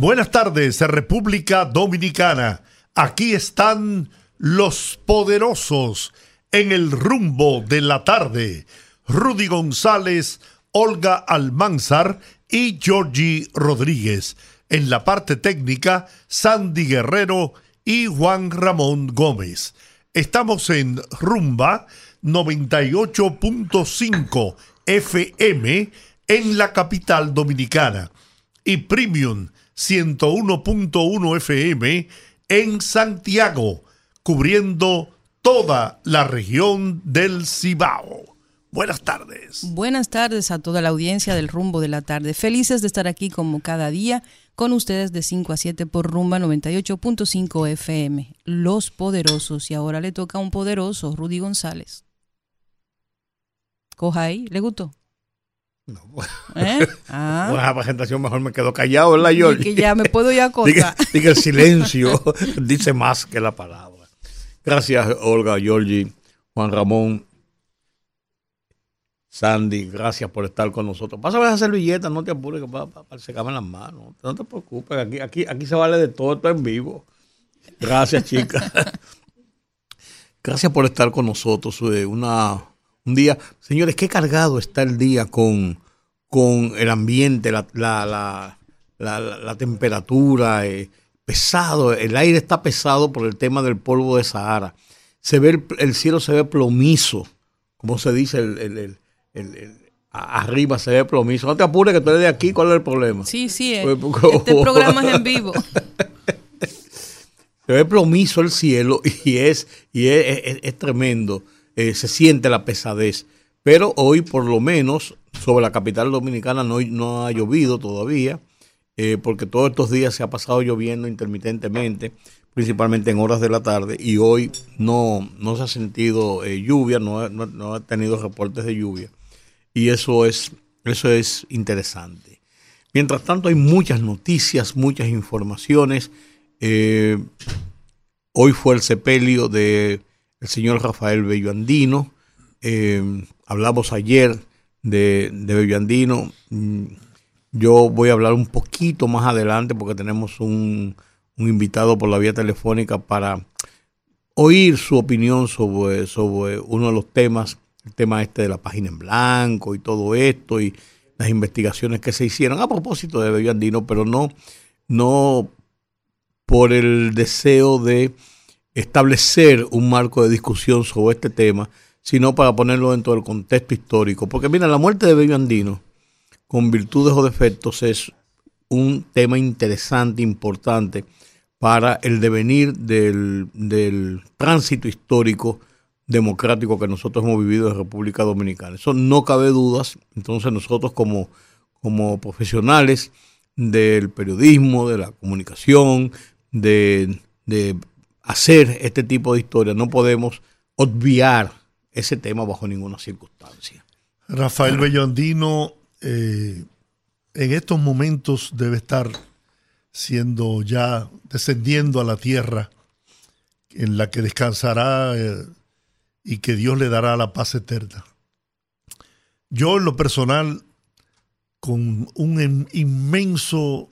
Buenas tardes, República Dominicana. Aquí están los poderosos en el rumbo de la tarde. Rudy González, Olga Almanzar y Georgie Rodríguez. En la parte técnica, Sandy Guerrero y Juan Ramón Gómez. Estamos en Rumba 98.5 FM en la capital dominicana y Premium 101.1 FM en Santiago, cubriendo toda la región del Cibao. Buenas tardes. Buenas tardes a toda la audiencia del Rumbo de la Tarde. Felices de estar aquí como cada día con ustedes de 5 a 7 por Rumba 98.5 FM. Los poderosos. Y ahora le toca a un poderoso, Rudy González. Coja ahí, ¿le gustó? No, ¿Eh? ah. la presentación mejor me quedo callado, ¿verdad, George? que ya me puedo ya contar. Diga, el silencio dice más que la palabra. Gracias, Olga, Georgie, Juan Ramón, Sandy, gracias por estar con nosotros. Pásame esa servilleta, no te apures, que para, para secarme las manos. No te preocupes, aquí, aquí, aquí se vale de todo, esto en vivo. Gracias, chicas. gracias por estar con nosotros. Eh, una un día, señores, qué cargado está el día con, con el ambiente, la, la, la, temperatura, eh, pesado, el aire está pesado por el tema del polvo de Sahara. Se ve el, cielo se ve plomizo, como se dice el, arriba se ve plomizo. No te apures que tú eres de aquí, ¿cuál es el problema? Sí, sí, eh. pues, este programa es en vivo. se ve plomizo el cielo y es, y es tremendo. Eh, se siente la pesadez. Pero hoy, por lo menos, sobre la capital dominicana no, ha llovido todavía, eh, porque todos estos días se ha pasado lloviendo intermitentemente, principalmente en horas de la tarde, y hoy no, no se ha sentido eh, lluvia, no, no, ha tenido reportes de lluvia. Y eso es, eso es interesante. Mientras tanto, hay muchas noticias, muchas informaciones. hoy fue el sepelio de el señor Rafael Bello Andino. Eh, hablamos ayer de, de Bello Andino. Mm, yo voy a hablar un poquito más adelante porque tenemos un, invitado por la vía telefónica para oír su opinión sobre, sobre uno de los temas, el tema este de la página en blanco y todo esto y las investigaciones que se hicieron a propósito de Bello Andino, pero no, no por el deseo de establecer un marco de discusión sobre este tema, sino para ponerlo dentro del contexto histórico. Porque mira, la muerte de Bello Andino, con virtudes o defectos, es un tema interesante, importante para el devenir del, tránsito histórico democrático que nosotros hemos vivido en República Dominicana. Eso no cabe dudas. Entonces nosotros como, como profesionales del periodismo, de la comunicación, de hacer este tipo de historia. No podemos obviar ese tema bajo ninguna circunstancia. Rafael Bellondino eh, en estos momentos debe estar siendo ya descendiendo a la tierra en la que descansará eh, y que Dios le dará la paz eterna. Yo en lo personal, con un inmenso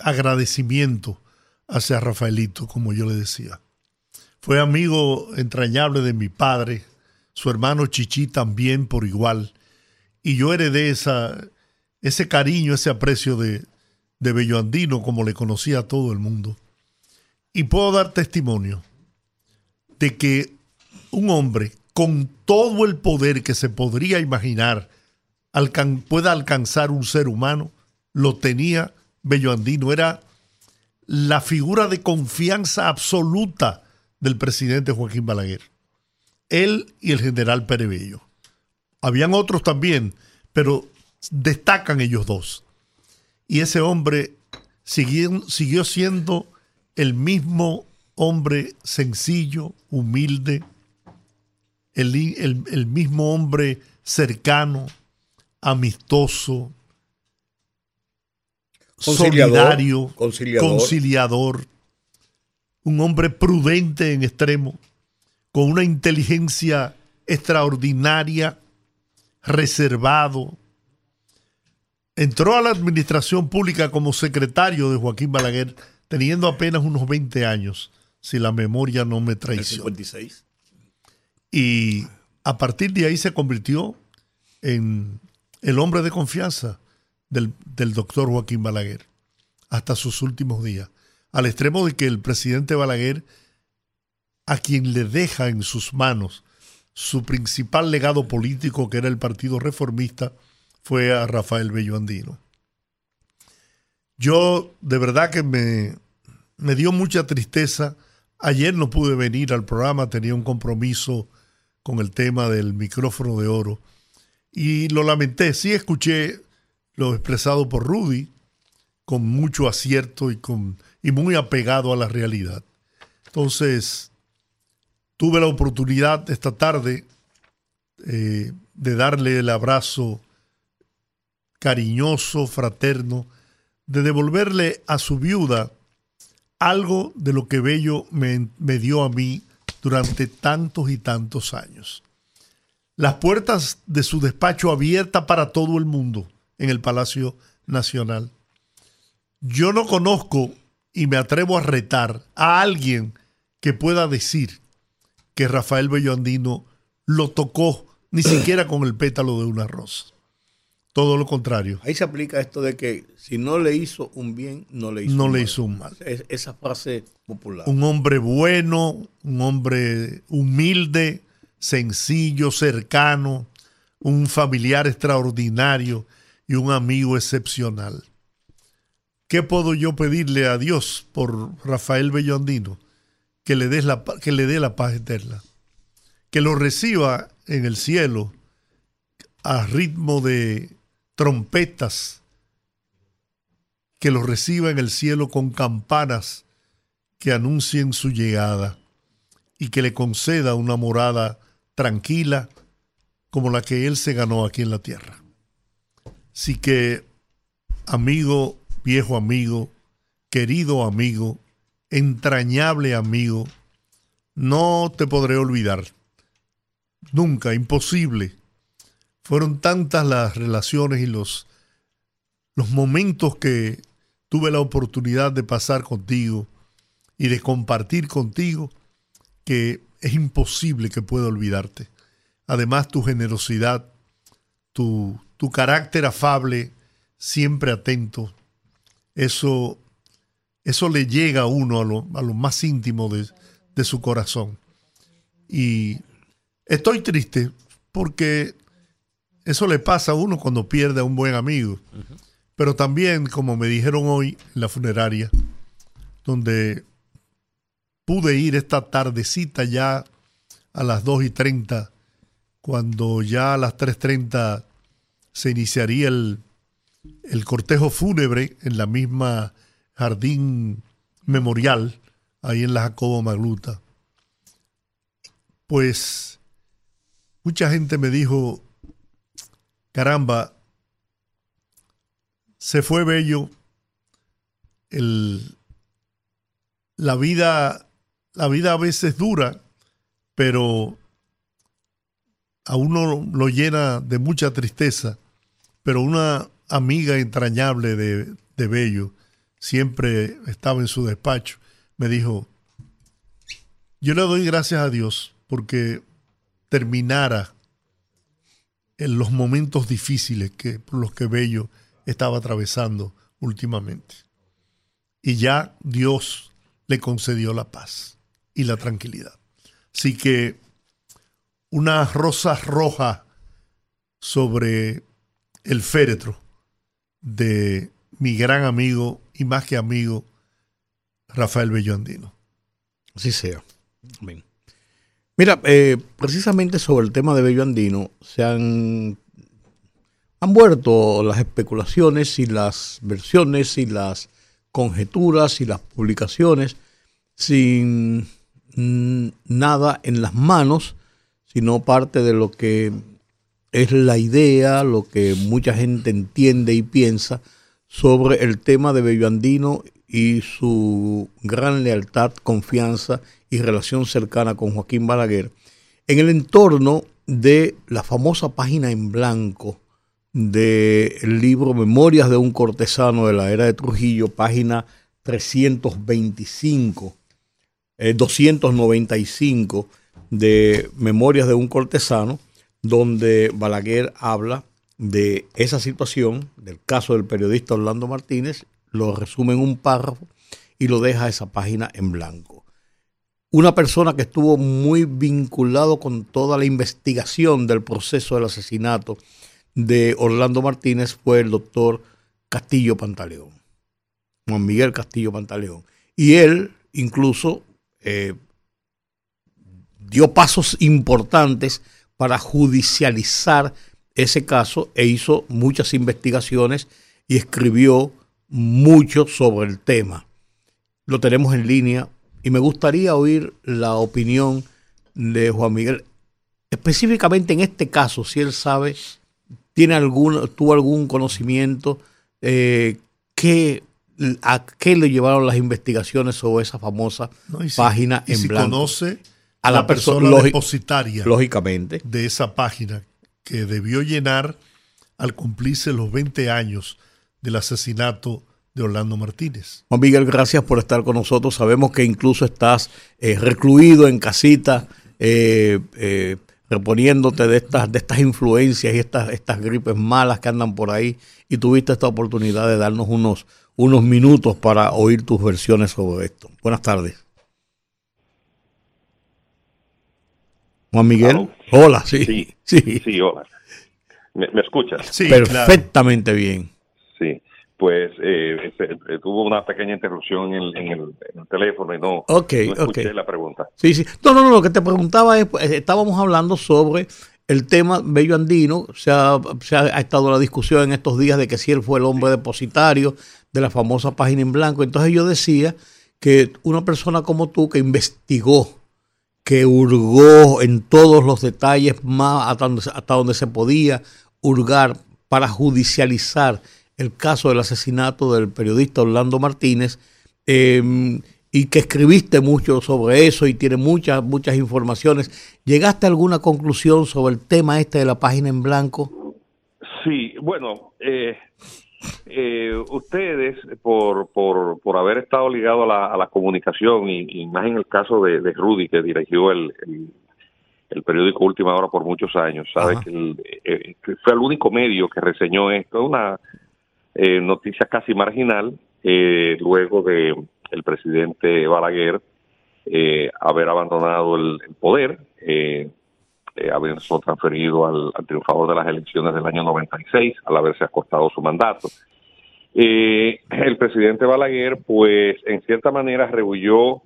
agradecimiento hacia Rafaelito, como yo le decía. Fue amigo entrañable de mi padre, su hermano Chichi también por igual, y yo heredé esa, ese cariño, ese aprecio de, de Bello Andino, como le conocía a todo el mundo. Y puedo dar testimonio de que un hombre con todo el poder que se podría imaginar pueda alcanzar un ser humano, lo tenía Bello Andino. Era la figura de confianza absoluta del presidente Joaquín Balaguer. Él y el general Perebello. Habían otros también, pero destacan ellos dos. Y ese hombre siguió, siguió siendo el mismo hombre sencillo, humilde, el, mismo hombre cercano, amistoso, solidario, conciliador, un hombre prudente en extremo, con una inteligencia extraordinaria, reservado. Entró a la administración pública como secretario de Joaquín Balaguer, teniendo apenas unos 20 años, si la memoria no me traiciona. 56. Y a partir de ahí se convirtió en el hombre de confianza del, del doctor Joaquín Balaguer hasta sus últimos días, al extremo de que el presidente Balaguer, a quien le deja en sus manos su principal legado político, que era el Partido Reformista, fue a Rafael Bello Andino. Yo de verdad que me, me dio mucha tristeza. Ayer no pude venir al programa, tenía un compromiso con el tema del micrófono de oro. Y lo lamenté, sí escuché expresado por Rudy, con mucho acierto y, con, y muy apegado a la realidad. Entonces, tuve la oportunidad esta tarde eh, de darle el abrazo cariñoso, fraterno, de devolverle a su viuda algo de lo que Bello me, me dio a mí durante tantos y tantos años. Las puertas de su despacho abiertas para todo el mundo en el Palacio Nacional. Yo no conozco y me atrevo a retar a alguien que pueda decir que Rafael Bello Andino lo tocó ni siquiera con el pétalo de una rosa. Todo lo contrario. Ahí se aplica esto de que si no le hizo un bien, no le hizo no un le mal. hizo un mal. esa frase popular. Un hombre bueno, un hombre humilde, sencillo, cercano, un familiar extraordinario y un amigo excepcional. ¿Qué puedo yo pedirle a Dios por Rafael Bellondino? Que le, des la, que le dé la paz eterna. Que lo reciba en el cielo a ritmo de trompetas, que lo reciba en el cielo con campanas que anuncien su llegada y que le conceda una morada tranquila como la que él se ganó aquí en la tierra. Así que, amigo, viejo amigo, querido amigo, entrañable amigo, no te podré olvidar. Nunca, imposible fueron tantas las relaciones y los, los momentos que tuve la oportunidad de pasar contigo y de compartir contigo que es imposible que pueda olvidarte. Además, tu generosidad, tu, tu carácter afable, siempre atento, eso, eso le llega a uno a lo, más íntimo de, de su corazón. Y estoy triste porque eso le pasa a uno cuando pierde a un buen amigo. Pero también, como me dijeron hoy en la funeraria, donde pude ir esta tardecita ya a las 2 y 30, cuando ya a las 3.30 se iniciaría el, el cortejo fúnebre en la misma jardín memorial, ahí en la Jacobo Magluta. Pues mucha gente me dijo, caramba, se fue bello. El, la vida, la vida a veces dura, pero a uno lo llena de mucha tristeza. Pero una amiga entrañable de, de Bello, siempre estaba en su despacho, me dijo, yo le doy gracias a Dios porque terminara en los momentos difíciles que, por los que Bello estaba atravesando últimamente. Y ya Dios le concedió la paz y la tranquilidad. Así que una rosa roja sobre el féretro de mi gran amigo y más que amigo, Rafael Bello Andino. Así sea. Amén. Mira, eh, precisamente sobre el tema de Bello Andino se han, han vuelto las especulaciones y las versiones y las conjeturas y las publicaciones sin nada en las manos, sino parte de lo que es la idea, lo que mucha gente entiende y piensa sobre el tema de Bello Andino y su gran lealtad, confianza y relación cercana con Joaquín Balaguer, en el entorno de la famosa página en blanco del libro Memorias de un cortesano de la era de Trujillo, página 325, 295 eh, de Memorias de un cortesano, donde Balaguer habla de esa situación, del caso del periodista Orlando Martínez, lo resume en un párrafo y lo deja esa página en blanco. Una persona que estuvo muy vinculado con toda la investigación del proceso del asesinato de Orlando Martínez fue el doctor Castillo Pantaleón, Juan Miguel Castillo Pantaleón. Y él incluso eh, dio pasos importantes para judicializar ese caso e hizo muchas investigaciones y escribió mucho sobre el tema. Lo tenemos en línea y me gustaría oír la opinión de Juan Miguel, específicamente en este caso, si él sabe, tiene algún, tuvo algún conocimiento, eh, a qué le llevaron las investigaciones sobre esa famosa página en blanco. conoce a la, persona, depositaria lógicamente. de esa página que debió llenar al cumplirse los 20 años del asesinato de Orlando Martínez. Juan Miguel, gracias por estar con nosotros. Sabemos que incluso estás eh, recluido en casita, eh, eh, reponiéndote de estas, de estas influencias y estas, estas gripes malas que andan por ahí, y tuviste esta oportunidad de darnos unos, unos minutos para oír tus versiones sobre esto. Buenas tardes. Juan Miguel. Hola, sí. Sí, sí. hola. ¿Me, escuchas? Sí, perfectamente bien. Sí, pues eh, este, eh, tuvo una pequeña interrupción en el, teléfono y no, escuché la pregunta. Sí, sí. No, no, no, lo que te preguntaba es, pues, estábamos hablando sobre el tema Bello Andino, se ha, se ha, estado la discusión en estos días de que si él fue el hombre depositario de la famosa página en blanco. Entonces yo decía que una persona como tú que investigó que hurgó en todos los detalles más hasta donde, se podía hurgar para judicializar el caso del asesinato del periodista Orlando Martínez em, y que escribiste mucho sobre eso y tiene muchas, muchas informaciones. ¿Llegaste a alguna conclusión sobre el tema este de la página en blanco? Sí, bueno, eh, eh, ustedes, por, por, por haber estado ligado a la, a la comunicación, y, más en el caso de, Rudy, que dirigió el, el, periódico Última Hora por muchos años, sabe eh, que, fue el único medio que reseñó esto, una eh, noticia casi marginal, eh, luego de el presidente Balaguer haber abandonado el, poder. Eh, eh, haberse transferido al, triunfador de las elecciones del año 96 al haberse acostado su mandato. Eh, el presidente Balaguer, pues, en cierta manera rehuyó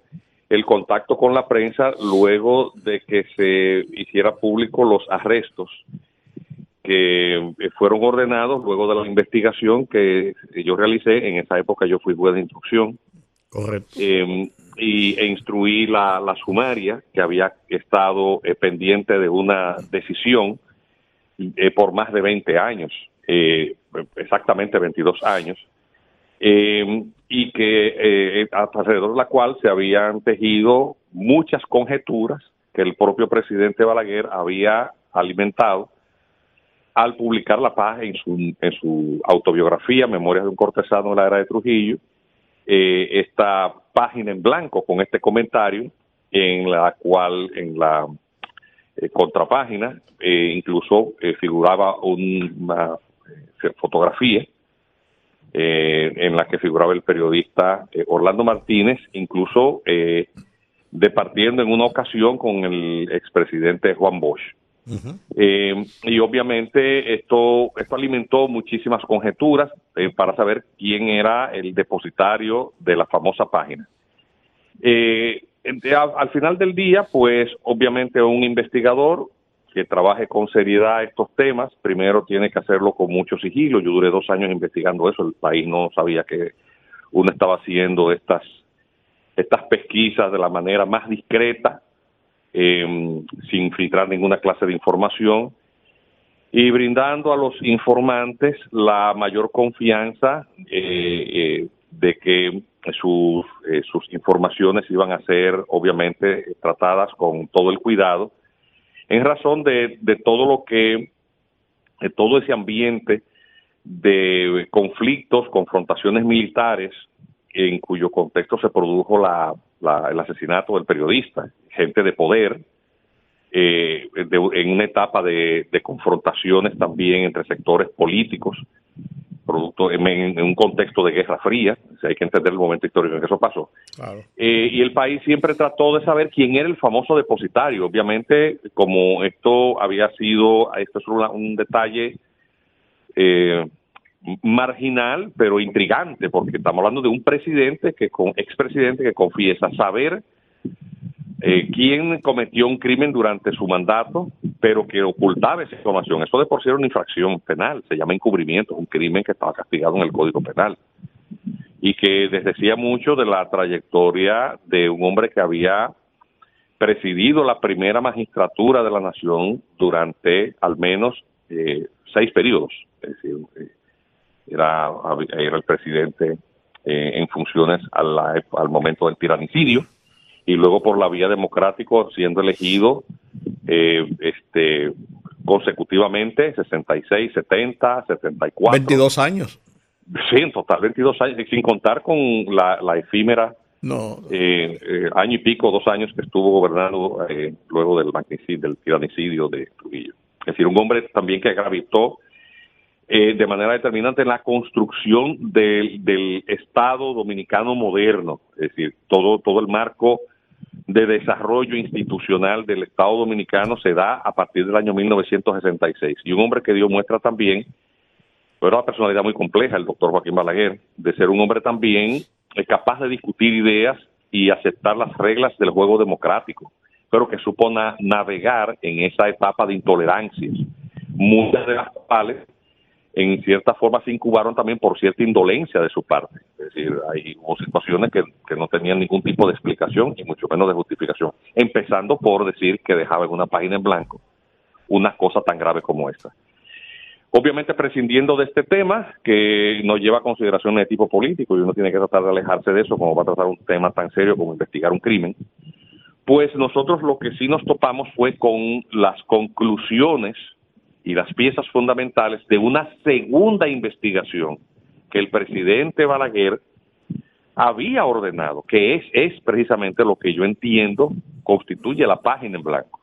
el contacto con la prensa luego de que se hiciera público los arrestos que fueron ordenados luego de la investigación que yo realicé. En esa época yo fui juez de instrucción. Correcto. Eh, y, e instruí la, la sumaria que había estado eh, pendiente de una decisión eh, por más de 20 años, eh, exactamente 22 años, y que alrededor de la cual se habían tejido muchas conjeturas que el propio presidente Balaguer había alimentado al publicar la paz en su, en su autobiografía, Memorias de un cortesano de la era de Trujillo, esta página en blanco con este comentario en la cual en la eh, contrapágina eh, incluso figuraba una fotografía en la que figuraba el periodista Orlando Martínez, incluso departiendo en una ocasión con el expresidente Juan Bosch. Eh, y obviamente esto, esto alimentó muchísimas conjeturas eh, para saber quién era el depositario de la famosa página. Eh, al, final del día, pues obviamente un investigador que trabaje con seriedad estos temas, primero tiene que hacerlo con mucho sigilo. Yo duré dos años investigando eso, el país no sabía que uno estaba haciendo estas estas pesquisas de la manera más discreta, em, sin filtrar ninguna clase de información y brindando a los informantes la mayor confianza eh, eh, de que sus, eh, sus informaciones iban a ser obviamente tratadas con todo el cuidado en razón de, de todo lo que, de todo ese ambiente de conflictos, confrontaciones militares en cuyo contexto se produjo la, el asesinato del periodista, gente de poder, eh, en una etapa de, confrontaciones también entre sectores políticos, producto en, un contexto de guerra fría, hay que entender el momento histórico en que eso pasó. Eh, y el país siempre trató de saber quién era el famoso depositario. Obviamente, como esto había sido, esto es un detalle eh, marginal, pero intrigante, porque estamos hablando de un presidente que con expresidente que confiesa saber eh, quién cometió un crimen durante su mandato, pero que ocultaba esa información. Eso de por sí era una infracción penal, se llama encubrimiento, un crimen que estaba castigado en el Código Penal y que desdecía mucho de la trayectoria de un hombre que había presidido la primera magistratura de la nación durante al menos eh, seis periodos. Es decir, eh, era, era el presidente eh, en funciones al, al momento del tiranicidio y luego por la vía democrático siendo elegido eh, este consecutivamente 66, 70, 74. 22 años. Sí, en total 22 años, sin contar con la, la efímera no. Eh, eh, año y pico, dos años que estuvo gobernando luego del magnicidio, del tiranicidio de Trujillo. Es decir, un hombre también que gravitó eh, de manera determinante en la construcción del, del, Estado dominicano moderno, es decir, todo, todo el marco de desarrollo institucional del Estado dominicano se da a partir del año 1966. Y un hombre que dio muestra también, pero una personalidad muy compleja, el doctor Joaquín Balaguer, de ser un hombre también capaz de discutir ideas y aceptar las reglas del juego democrático, pero que supo navegar en esa etapa de intolerancias, muchas de las cuales en cierta forma se incubaron también por cierta indolencia de su parte. Es decir, hay, hubo situaciones que, no tenían ningún tipo de explicación y mucho menos de justificación. Empezando por decir que dejaba en una página en blanco una cosa tan grave como esta. Obviamente prescindiendo de este tema que nos lleva a consideraciones de tipo político y uno tiene que tratar de alejarse de eso como va a tratar un tema tan serio como investigar un crimen, pues nosotros lo que sí nos topamos fue con las conclusiones y las piezas fundamentales de una segunda investigación que el presidente Balaguer había ordenado, que es, es precisamente lo que yo entiendo constituye la página en blanco.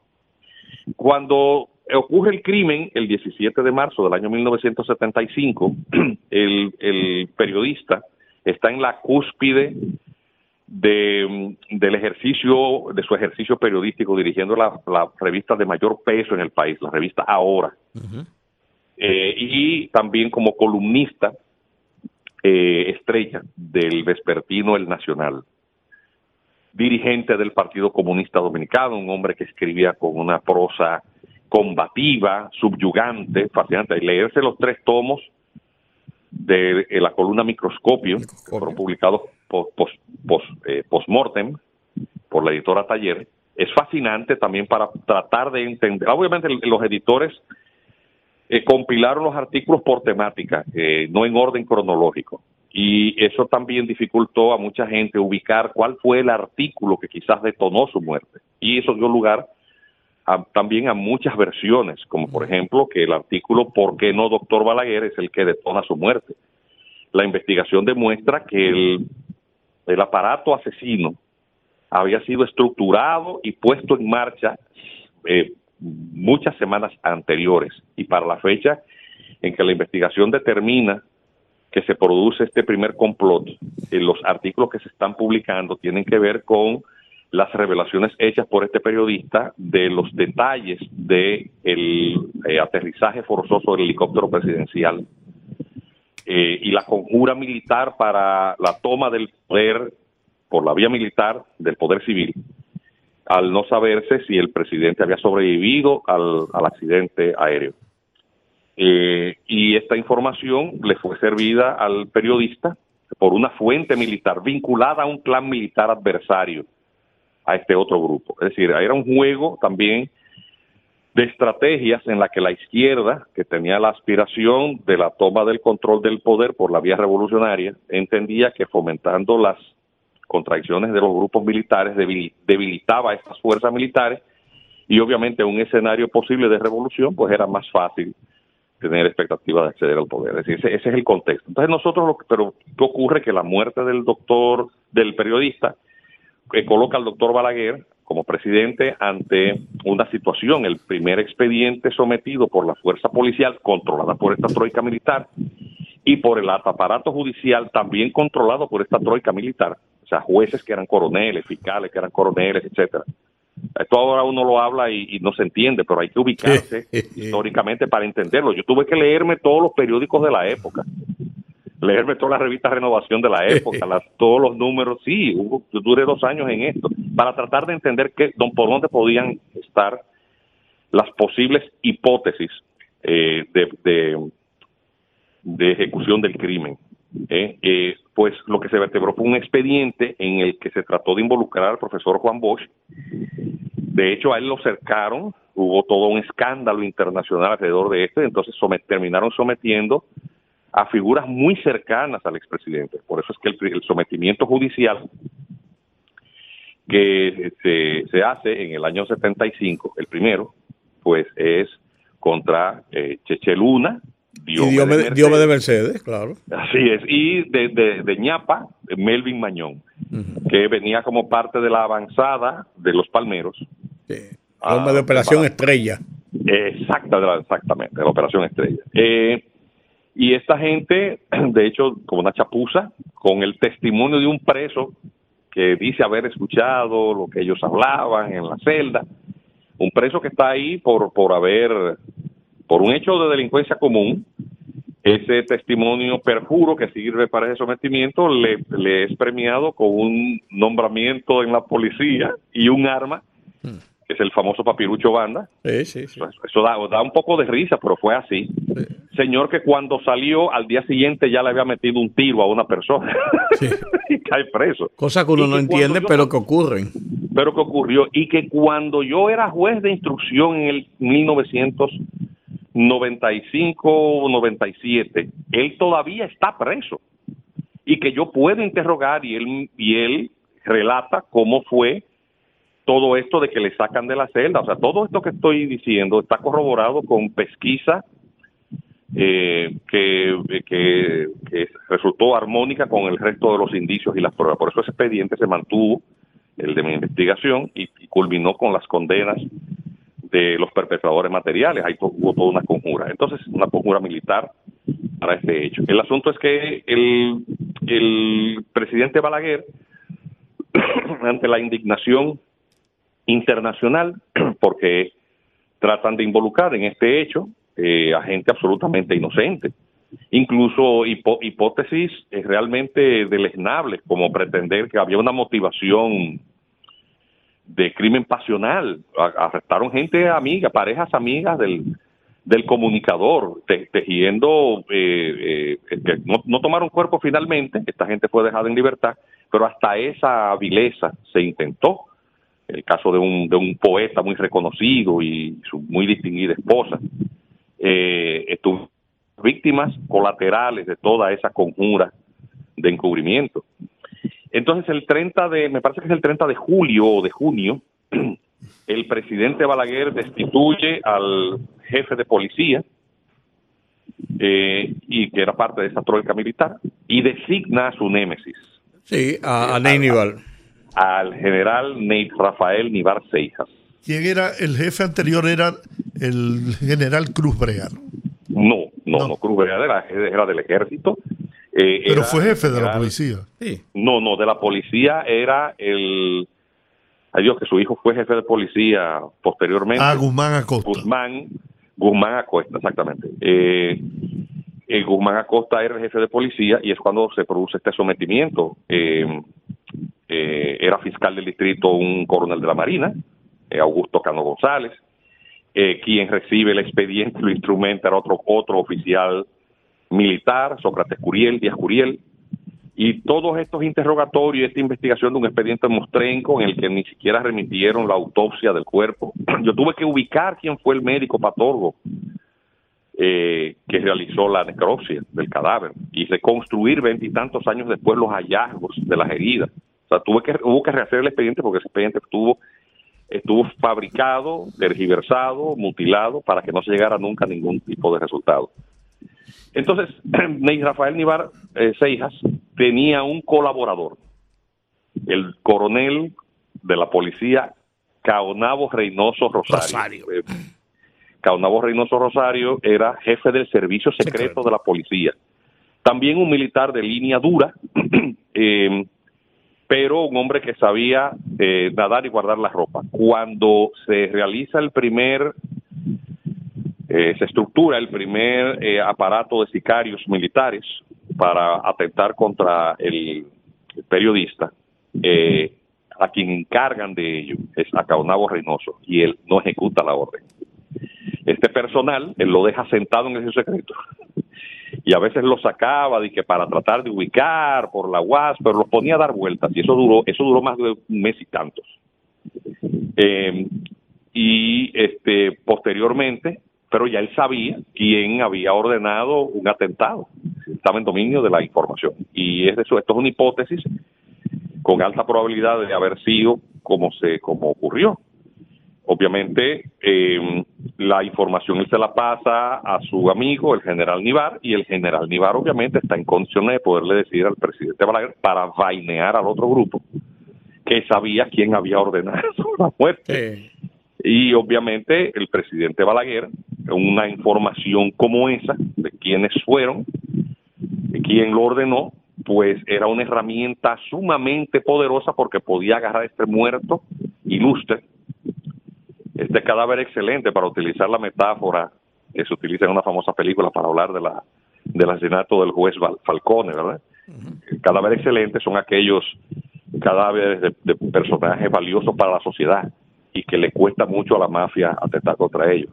Cuando ocurre el crimen el 17 de marzo del año 1975, el, el periodista está en la cúspide de, del ejercicio, de su ejercicio periodístico dirigiendo la, revista de mayor peso en el país, la revista Ahora, eh, y también como columnista eh, estrella del vespertino El Nacional, dirigente del Partido Comunista Dominicano, un hombre que escribía con una prosa combativa, subyugante, fascinante. Leerse los tres tomos de, la columna Microscopio, que fueron publicados post, eh, mortem por la editora Taller, es fascinante también para tratar de entender. Obviamente los editores eh, compilaron los artículos por temática, eh, no en orden cronológico. Y eso también dificultó a mucha gente ubicar cuál fue el artículo que quizás detonó su muerte. Y eso dio lugar también a muchas versiones, como por ejemplo que el artículo ¿Por qué no doctor Balaguer? es el que detona su muerte. La investigación demuestra que el, el aparato asesino había sido estructurado y puesto en marcha eh, muchas semanas anteriores y para la fecha en que la investigación determina que se produce este primer complot, eh, los artículos que se están publicando tienen que ver con las revelaciones hechas por este periodista de los detalles de el eh, aterrizaje forzoso del helicóptero presidencial eh, y la conjura militar para la toma del poder por la vía militar del poder civil al no saberse si el presidente había sobrevivido al, accidente aéreo. Eh, y esta información le fue servida al periodista por una fuente militar vinculada a un clan militar adversario a este otro grupo. Es decir, era un juego también de estrategias en la que la izquierda, que tenía la aspiración de la toma del control del poder por la vía revolucionaria, entendía que fomentando las contradicciones de los grupos militares debilitaba a estas fuerzas militares y obviamente un escenario posible de revolución pues era más fácil tener expectativa de acceder al poder. Es decir, ese, es el contexto. Entonces nosotros, lo, pero ¿qué ocurre? Que la muerte del doctor, del periodista, que coloca al doctor Balaguer como presidente ante una situación, el primer expediente sometido por la fuerza policial controlada por esta troika militar y por el aparato judicial también controlado por esta troika militar, o sea, jueces que eran coroneles, fiscales que eran coroneles, etcétera. Esto ahora uno lo habla y, no se entiende, pero hay que ubicarse históricamente para entenderlo. Yo tuve que leerme todos los periódicos de la época, leerme todas las revistas Renovación de la época, las, todos los números. Sí, hubo, duré dos años en esto, para tratar de entender qué, por dónde podían estar las posibles hipótesis eh, de, de, ejecución del crimen. Eh, eh, pues lo que se vertebró fue un expediente en el que se trató de involucrar al profesor Juan Bosch. De hecho, a él lo cercaron, hubo todo un escándalo internacional alrededor de esto, y entonces terminaron sometiendo a figuras muy cercanas al expresidente. Por eso es que el, sometimiento judicial que se, se, hace en el año 75, el primero, pues es contra eh, Cheche Luna, Diome, de, Mercedes. claro. Así es. Y de, de, ñapa, Melvin Mañón, que venía como parte de la avanzada de los Palmeros. Sí. Ah, de Operación Estrella. Exacta, exactamente, de la Operación Estrella. Eh, y esta gente, de hecho, como una chapuza, con el testimonio de un preso que dice haber escuchado lo que ellos hablaban en la celda, un preso que está ahí por, por haber por un hecho de delincuencia común, ese testimonio perjuro que sirve para ese sometimiento le, es premiado con un nombramiento en la policía y un arma, hmm. Que es el famoso papirucho banda. Eso, da, un poco de risa, pero fue así. Señor que cuando salió al día siguiente ya le había metido un tiro a una persona y cae preso. Cosa que uno no entiende, pero que ocurren. Pero que ocurrió y que cuando yo era juez de instrucción en el 1900 95 o 97, él todavía está preso y que yo puedo interrogar y él, y él relata cómo fue todo esto de que le sacan de la celda. O sea, todo esto que estoy diciendo está corroborado con pesquisa eh, que, que, resultó armónica con el resto de los indicios y las pruebas. Por eso ese expediente se mantuvo, el de mi investigación, y culminó con las condenas de los perpetradores materiales. Ahí hubo toda una conjura. Entonces, una conjura militar para este hecho. El asunto es que el, el presidente Balaguer, ante la indignación internacional, porque tratan de involucrar en este hecho eh, a gente absolutamente inocente. Incluso hipótesis realmente deleznables, como pretender que había una motivación de crimen pasional. Arrestaron gente amiga, parejas amigas del, del comunicador, tejiendo, eh, eh, no, no, tomaron cuerpo finalmente, esta gente fue dejada en libertad, pero hasta esa vileza se intentó. El caso de un, de un poeta muy reconocido y su muy distinguida esposa, eh, estuvo víctimas colaterales de toda esa conjura de encubrimiento. Entonces el 30 de, me parece que es el 30 de julio o de junio, el presidente Balaguer destituye al jefe de policía, eh, y que era parte de esa troika militar, y designa a su némesis. Sí, a, a al general Ney Rafael Nivar Seijas. ¿Quién era el jefe anterior? Era el general Cruz Brea. No, no, no, Cruz Brea era, era del ejército eh, Pero fue jefe de la policía. No, no, de la policía era el... Ay Dios, que su hijo fue jefe de policía posteriormente. Ah, Guzmán Acosta. Guzmán, Guzmán Acosta, exactamente. Eh, eh, Guzmán Acosta era el jefe de policía y es cuando se produce este sometimiento. Era fiscal del distrito un coronel de la Marina, Augusto Cano González, quien recibe el expediente lo instrumenta era otro, otro oficial militar, Sócrates Curiel, Díaz Curiel, Y todos estos interrogatorios, esta investigación de un expediente Mostrenco en el que ni siquiera remitieron la autopsia del cuerpo, yo tuve que ubicar quién fue el médico patólogo eh, que realizó la necropsia del cadáver y reconstruir veintitantos años después los hallazgos de las heridas. O sea, tuve que, hubo que rehacer el expediente porque ese expediente estuvo, estuvo fabricado, tergiversado, mutilado para que no se llegara nunca a ningún tipo de resultado. Entonces, Rafael Nivar eh, Seijas tenía un colaborador, el coronel de la policía Caonabo Reynoso Rosario. Eh, Caonabo Reynoso Rosario era jefe del servicio secreto de la policía. También un militar de línea dura, eh, pero un hombre que sabía nadar y guardar la ropa. Cuando se realiza el primer eh, se estructura el primer eh, aparato de sicarios militares para atentar contra el, periodista. Eh, a quien encargan de ello es a Caonabo Reynoso y él no ejecuta la orden. Este personal, él lo deja sentado en ese secreto y a veces lo sacaba de que para tratar de ubicar por la UAS, pero lo ponía a dar vueltas y eso duró, eso duró más de un mes y tantos. y este posteriormente pero ya él sabía quién había ordenado un atentado. Estaba en dominio de la información. Y es eso, esto es una hipótesis con alta probabilidad de haber sido como se como ocurrió. Obviamente, em, la información él se la pasa a su amigo, el general Nivar, y el general Nivar obviamente está en condiciones de poderle decir al presidente Balaguer para vainear al otro grupo que sabía quién había ordenado la muerte. Y obviamente el presidente Balaguer, una información como esa, de quiénes fueron, de quién lo ordenó, pues era una herramienta sumamente poderosa porque podía agarrar a este muerto ilustre, este cadáver excelente para utilizar la metáfora que se utiliza en una famosa película para hablar de la del asesinato del juez Falcone, ¿verdad? El cadáver excelente son aquellos cadáveres de personajes valiosos para la sociedad y que le cuesta mucho a la mafia atentar contra ellos.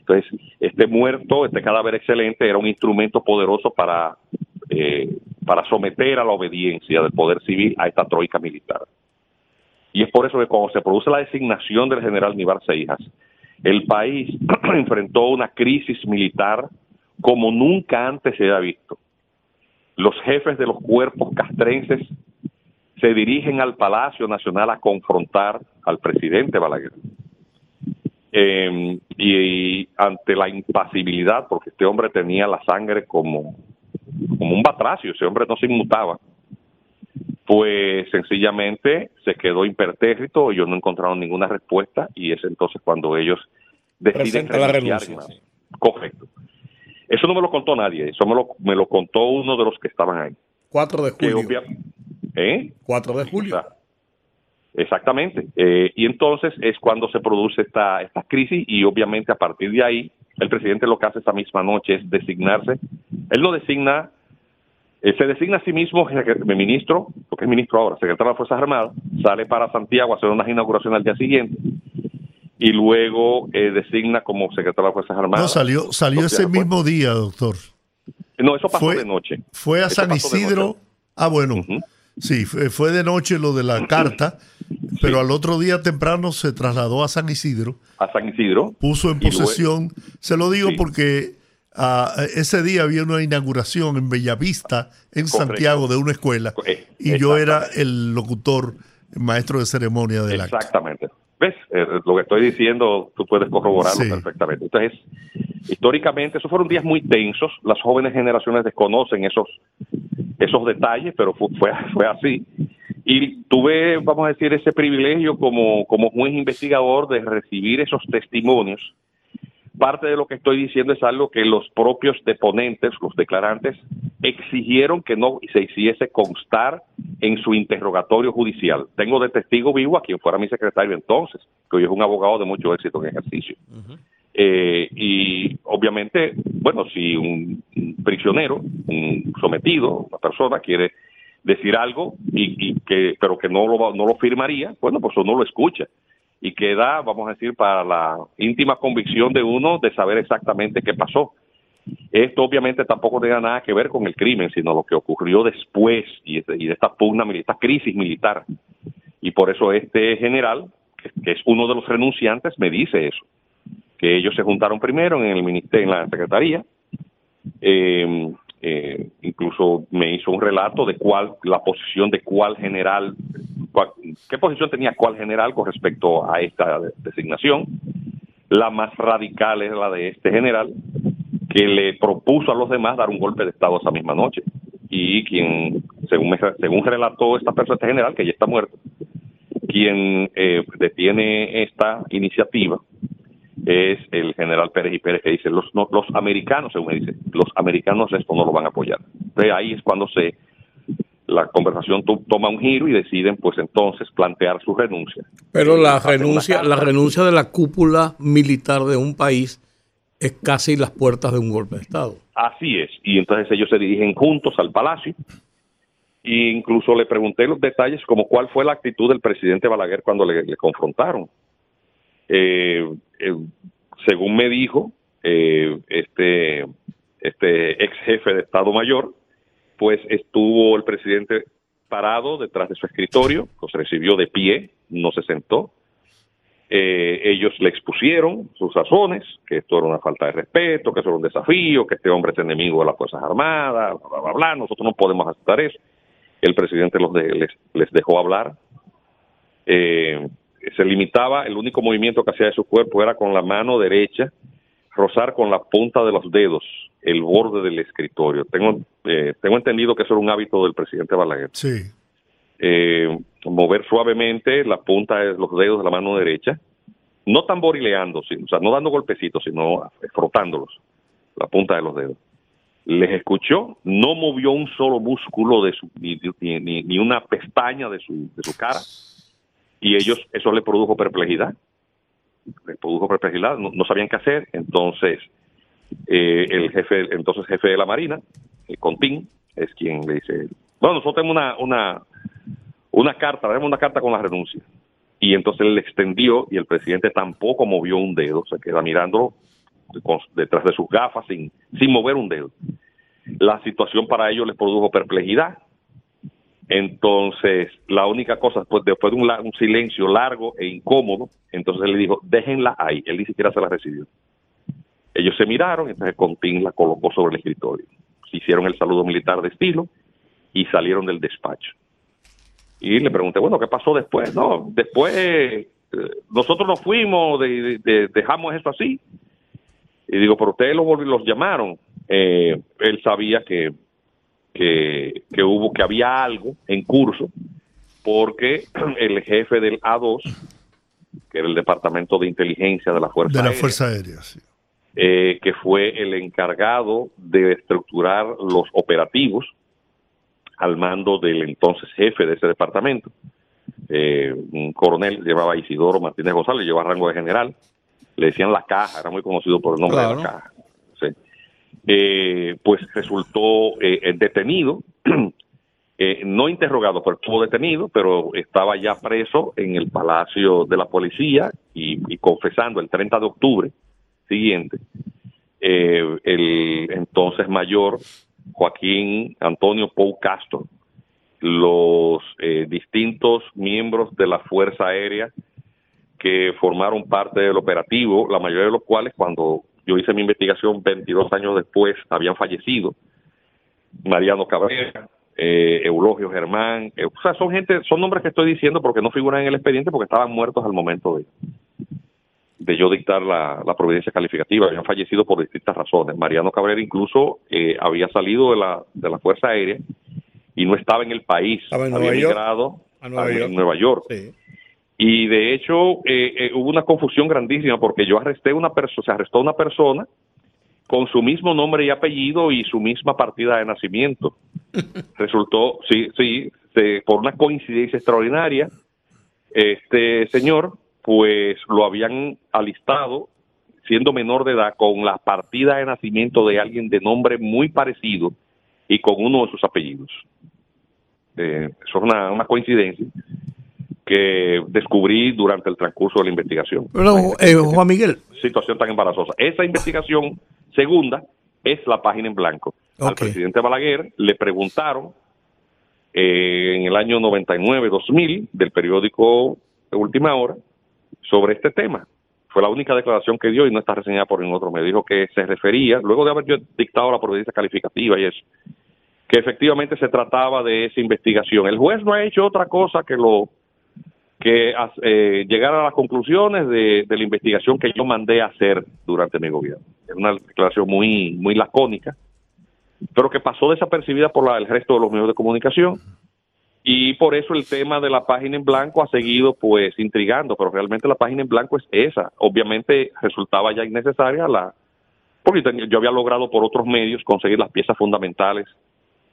Entonces, este muerto, este cadáver excelente, era un instrumento poderoso para, eh, para someter a la obediencia del poder civil a esta troika militar. Y es por eso que cuando se produce la designación del general Nivar Seijas, el país enfrentó una crisis militar como nunca antes se había visto. Los jefes de los cuerpos castrenses se dirigen al Palacio Nacional a confrontar al presidente Balaguer. Em, y, ante la impasibilidad, porque este hombre tenía la sangre como, como un batracio, ese hombre no se inmutaba, pues sencillamente se quedó impertérrito, ellos no encontraron ninguna respuesta y es entonces cuando ellos deciden la renuncia. Correcto. Eso no me lo contó nadie, eso me lo, me lo contó uno de los que estaban ahí. 4 de julio. ¿Eh? 4 de julio. exactamente. Eh, y entonces es cuando se produce esta, esta crisis y obviamente a partir de ahí el presidente lo que hace esa misma noche es designarse. Él lo designa, eh, se designa a sí mismo ministro, porque es ministro ahora, secretario de las Fuerzas Armadas, sale para Santiago a hacer una inauguración al día siguiente y luego eh, designa como secretario de las Fuerzas Armadas. No, salió, salió ese mismo día, doctor. No, eso pasó de noche. Fue a San Isidro. Ah, bueno. Sí, fue de noche lo de la carta, pero al otro día temprano se trasladó a San Isidro. A San Isidro. Puso en posesión, se lo digo porque ah, ese día había una inauguración en Bellavista, en Santiago, de una escuela, eh, y yo era el locutor, maestro de ceremonia del acto. Exactamente. ¿Ves? Eh, lo que estoy diciendo, tú puedes corroborarlo perfectamente. Entonces, históricamente, esos fueron días muy tensos. Las jóvenes generaciones desconocen esos esos detalles, pero fue, fue, así. Y tuve, vamos a decir, ese privilegio como, como juez investigador de recibir esos testimonios. Parte de lo que estoy diciendo es algo que los propios deponentes, los declarantes, exigieron que no se hiciese constar en su interrogatorio judicial. Tengo de testigo vivo a quien fuera mi secretario entonces, que hoy es un abogado de mucho éxito en ejercicio. Eh, y obviamente, bueno, si un, prisionero, un sometido, una persona quiere decir algo y, que pero que no lo no lo firmaría, bueno, pues uno lo escucha y queda, vamos a decir, para la íntima convicción de uno de saber exactamente qué pasó. Esto obviamente tampoco tenía nada que ver con el crimen, sino lo que ocurrió después y de, y de esta pugna, esta crisis militar. Y por eso este general, que, es uno de los renunciantes, me dice eso, que ellos se juntaron primero en el ministerio, en la secretaría, eh, eh, incluso me hizo un relato de cuál, la posición de cuál general, qué posición tenía cuál general con respecto a esta designación. La más radical es la de este general, que le propuso a los demás dar un golpe de Estado esa misma noche. Y quien, según, me, según relató esta persona, este general, que ya está muerto, quien eh, detiene esta iniciativa es el general Pérez y Pérez que dice los no, los americanos según me dice los americanos esto no lo van a apoyar entonces ahí es cuando se la conversación toma un giro y deciden pues entonces plantear su renuncia. Pero la renuncia la renuncia de la cúpula militar de un país es casi las puertas de un golpe de estado. Así es. Y entonces ellos se dirigen juntos al palacio. E incluso le pregunté los detalles como cuál fue la actitud del presidente Balaguer cuando le, le confrontaron. Eh, eh, según me dijo eh, este, este ex jefe de Estado Mayor, pues estuvo el presidente parado detrás de su escritorio, los recibió de pie, no se sentó. Eh, ellos le expusieron sus razones, que esto era una falta de respeto, que eso era un desafío, que este hombre es enemigo de las Fuerzas Armadas, bla, bla, bla, nosotros no podemos aceptar eso. El presidente los de, les, dejó hablar. Eh, se limitaba, el único movimiento que hacía de su cuerpo era con la mano derecha rozar con la punta de los dedos el borde del escritorio. Tengo, eh, tengo entendido que eso era un hábito del presidente Balaguer. Sí. Eh, mover suavemente la punta de los dedos de la mano derecha, no tamborileando, sino, o sea, no dando golpecitos, sino frotándolos, la punta de los dedos. Les escuchó, no movió un solo músculo de su, ni, ni, ni una pestaña de su, de su cara y ellos eso le produjo perplejidad le produjo perplejidad no, no sabían qué hacer entonces eh, el jefe entonces jefe de la marina el Contín es quien le dice bueno nosotros tenemos una una una carta tenemos una carta con la renuncia y entonces él le extendió y el presidente tampoco movió un dedo se queda mirándolo detrás de sus gafas sin sin mover un dedo la situación para ellos les produjo perplejidad entonces, la única cosa, pues después de un, un, silencio largo e incómodo, entonces él le dijo, déjenla ahí. Él ni siquiera se la recibió. Ellos se miraron, entonces Contín la colocó sobre el escritorio. Hicieron el saludo militar de estilo y salieron del despacho. Y le pregunté, bueno, ¿qué pasó después? No, después eh, nosotros nos fuimos, de, de, dejamos eso así. Y digo, pero ustedes los, los llamaron. Eh, él sabía que que, que hubo, que había algo en curso, porque el jefe del A2, que era el Departamento de Inteligencia de la Fuerza de la Aérea, Fuerza Aérea sí. Eh, que fue el encargado de estructurar los operativos al mando del entonces jefe de ese departamento, eh, un coronel llamaba Isidoro Martínez González, llevaba rango de general, le decían la caja, era muy conocido por el nombre claro. de la caja. Sí eh, pues resultó eh, detenido, no interrogado, pero estuvo detenido, pero estaba ya preso en el Palacio de la Policía y, y confesando el 30 de octubre siguiente, eh, el entonces mayor Joaquín Antonio Pou Castro, los eh, distintos miembros de la Fuerza Aérea que formaron parte del operativo, la mayoría de los cuales cuando yo hice mi investigación 22 años después, habían fallecido. Mariano Cabrera, eh, Eulogio Germán, eh, o sea, son gente, son nombres que estoy diciendo porque no figuran en el expediente porque estaban muertos al momento de, de yo dictar la, la providencia calificativa, habían fallecido por distintas razones. Mariano Cabrera incluso eh, había salido de la, de la Fuerza Aérea y no estaba en el país, ¿Estaba en había emigrado A Nueva York. en Nueva York. Sí. Y de hecho eh, eh, hubo una confusión grandísima porque yo arresté una persona, se arrestó una persona con su mismo nombre y apellido y su misma partida de nacimiento. Resultó, sí, sí, se- por una coincidencia extraordinaria, este señor, pues lo habían alistado siendo menor de edad con la partida de nacimiento de alguien de nombre muy parecido y con uno de sus apellidos. Eh, eso es una, una coincidencia que descubrí durante el transcurso de la investigación. Pero, eh, Juan Miguel, Situación tan embarazosa. Esa investigación segunda es la página en blanco. Al presidente Balaguer le preguntaron eh, en el año 99-2000 del periódico Última Hora sobre este tema. Fue la única declaración que dio y no está reseñada por ningún otro. Me dijo que se refería, luego de haber yo dictado la providencia calificativa y eso, que efectivamente se trataba de esa investigación. El juez no ha hecho otra cosa que lo que eh, llegar a las conclusiones de, la investigación que yo mandé a hacer durante mi gobierno. Es una declaración muy muy lacónica, pero que pasó desapercibida por el resto de los medios de comunicación y por eso el tema de la página en blanco ha seguido pues intrigando, pero realmente la página en blanco es esa. Obviamente resultaba ya innecesaria la porque yo había logrado por otros medios conseguir las piezas fundamentales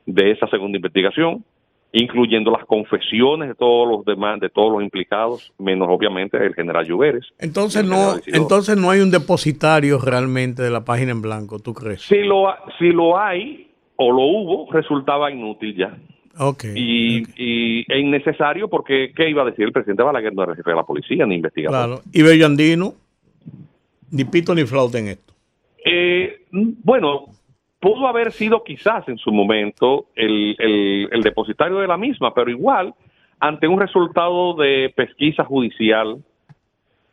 de esa segunda investigación incluyendo las confesiones de todos los demás, de todos los implicados, menos obviamente el general Lluveres. Entonces no, entonces no hay un depositario realmente de la página en blanco, ¿tú crees? Si lo, si lo hay o lo hubo, resultaba inútil ya. Okay, y, y e innecesario porque ¿qué iba a decir el presidente Balaguer? No era jefe de la policía ni investigador. Claro. Y Bellandino, ni pito ni flauta en esto. Eh, bueno, pudo haber sido quizás en su momento el, el, depositario de la misma, pero igual, ante un resultado de pesquisa judicial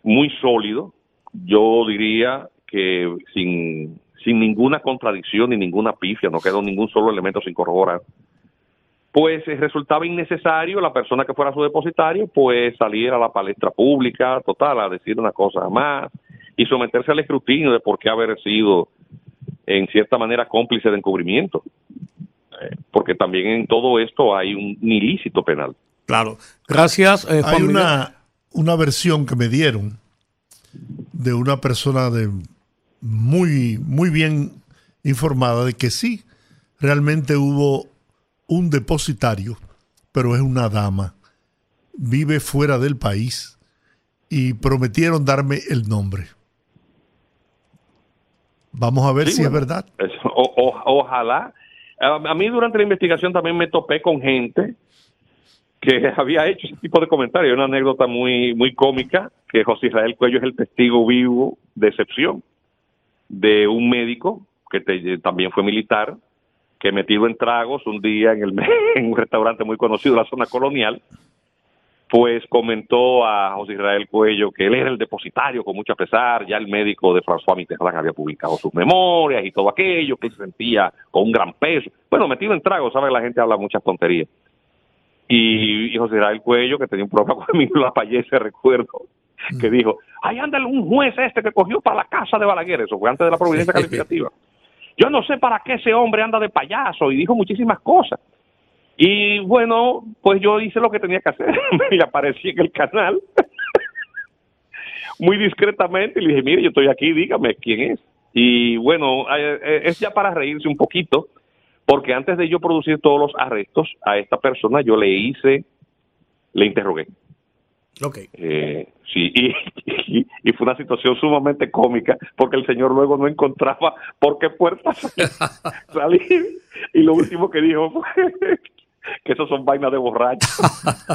muy sólido, yo diría que sin, sin ninguna contradicción ni ninguna pifia, no quedó ningún solo elemento sin corroborar, pues eh, resultaba innecesario la persona que fuera su depositario, pues salir a la palestra pública, total, a decir una cosa más y someterse al escrutinio de por qué haber sido en cierta manera cómplice de encubrimiento, eh, porque también en todo esto hay un ilícito penal. Claro, gracias. Eh, hay una, una versión que me dieron de una persona de muy, muy bien informada de que sí, realmente hubo un depositario, pero es una dama, vive fuera del país y prometieron darme el nombre. Vamos a ver si es verdad. ojalá. A, mí durante la investigación también me topé con gente que había hecho ese tipo de comentarios. Una anécdota muy, muy cómica, que José Israel Cuello es el testigo vivo de excepción de un médico que también fue militar, que metido en tragos un día en, el, en un restaurante muy conocido de la zona colonial, pues comentó a José Israel Cuello que él era el depositario con mucho pesar, ya el médico de François Mitterrand había publicado sus memorias y todo aquello, que se sentía con un gran peso. Bueno, metido en trago, sabe, la gente habla muchas tonterías. Y, José Israel Cuello, que tenía un problema conmigo, la se recuerdo, que dijo, ahí anda un juez este que cogió para la casa de Balaguer, eso fue antes de la providencia calificativa. Yo no sé para qué ese hombre anda de payaso y dijo muchísimas cosas. Y bueno, pues yo hice lo que tenía que hacer. Me aparecí en el canal muy discretamente y le dije, mire, yo estoy aquí, dígame quién es. Y bueno, eh, eh, es ya para reírse un poquito, porque antes de yo producir todos los arrestos a esta persona, yo le hice, le interrogué. Ok. Eh, sí, y, y, fue una situación sumamente cómica, porque el señor luego no encontraba por qué puerta salir. y lo último que dijo fue que eso son vainas de borracho.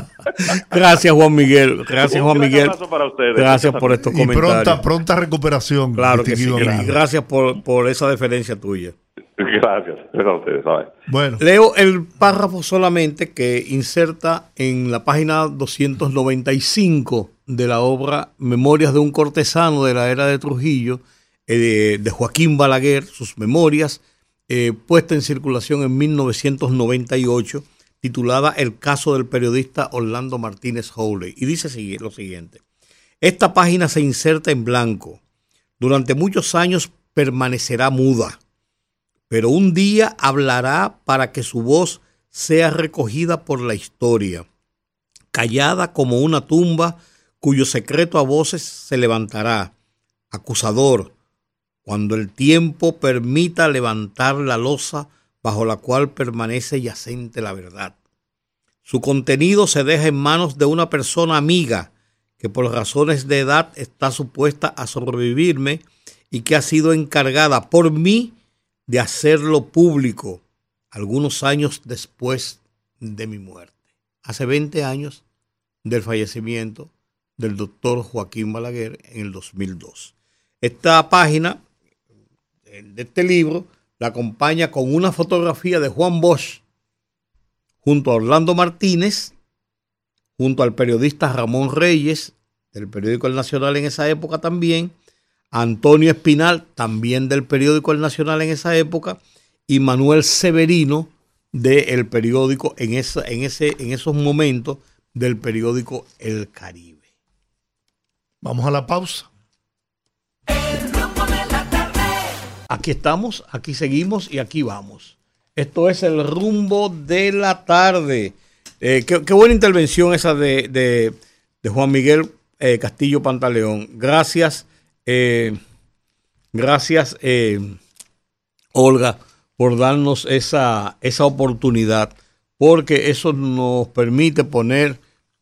Gracias, Juan Miguel. Gracias, Juan Miguel. Para ustedes. Gracias por estos y Pronta, pronta recuperación. Claro que sí. Gracias por, por esa deferencia tuya. Gracias. a ustedes. Bueno. Leo el párrafo solamente que inserta en la página 295 de la obra Memorias de un cortesano de la era de Trujillo, eh, de Joaquín Balaguer, sus memorias, eh, puesta en circulación en 1998 titulada El caso del periodista Orlando Martínez Howley. Y dice lo siguiente. Esta página se inserta en blanco. Durante muchos años permanecerá muda, pero un día hablará para que su voz sea recogida por la historia. Callada como una tumba cuyo secreto a voces se levantará. Acusador, cuando el tiempo permita levantar la losa bajo la cual permanece yacente la verdad. Su contenido se deja en manos de una persona amiga que por razones de edad está supuesta a sobrevivirme y que ha sido encargada por mí de hacerlo público algunos años después de mi muerte. Hace 20 años del fallecimiento del doctor Joaquín Balaguer en el 2002. Esta página de este libro la acompaña con una fotografía de Juan Bosch junto a Orlando Martínez, junto al periodista Ramón Reyes, del periódico El Nacional en esa época también, Antonio Espinal, también del periódico El Nacional en esa época, y Manuel Severino, del periódico en, ese, en esos momentos del periódico El Caribe. Vamos a la pausa. Aquí estamos, aquí seguimos y aquí vamos. Esto es el rumbo de la tarde. Eh, qué, buena intervención esa de, Juan Miguel eh, Castillo Pantaleón. Gracias, eh, gracias, Olga, por darnos esa, esa oportunidad, porque eso nos permite poner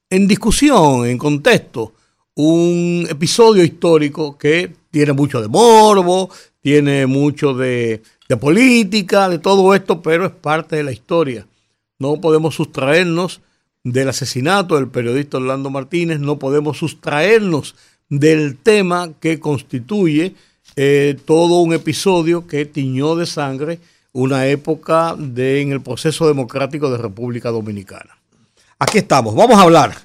en discusión, en contexto, un episodio histórico que tiene mucho de morbo, tiene mucho de, política, de todo esto, pero es parte de la historia. No podemos sustraernos del asesinato del periodista Orlando Martínez, no podemos sustraernos del tema que constituye eh, todo un episodio que tiñó de sangre una época de, en el proceso democrático de República Dominicana. Aquí estamos, vamos a hablar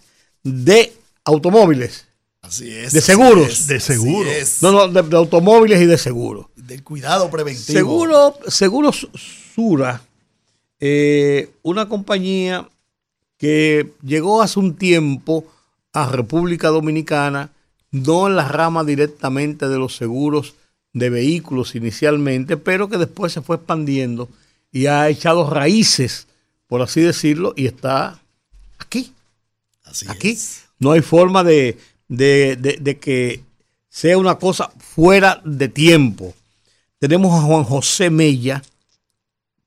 de automóviles. Así es. De seguros. de seguros. No, no, de, automóviles y de seguros del cuidado preventivo. Seguro, Seguros Sura, eh, una compañía que llegó hace un tiempo a República Dominicana, no en la rama directamente de los seguros de vehículos inicialmente, pero que después se fue expandiendo y ha echado raíces, por así decirlo, y está aquí. Así aquí. No hay forma de, de que sea una cosa fuera de tiempo. Tenemos a Juan José Mella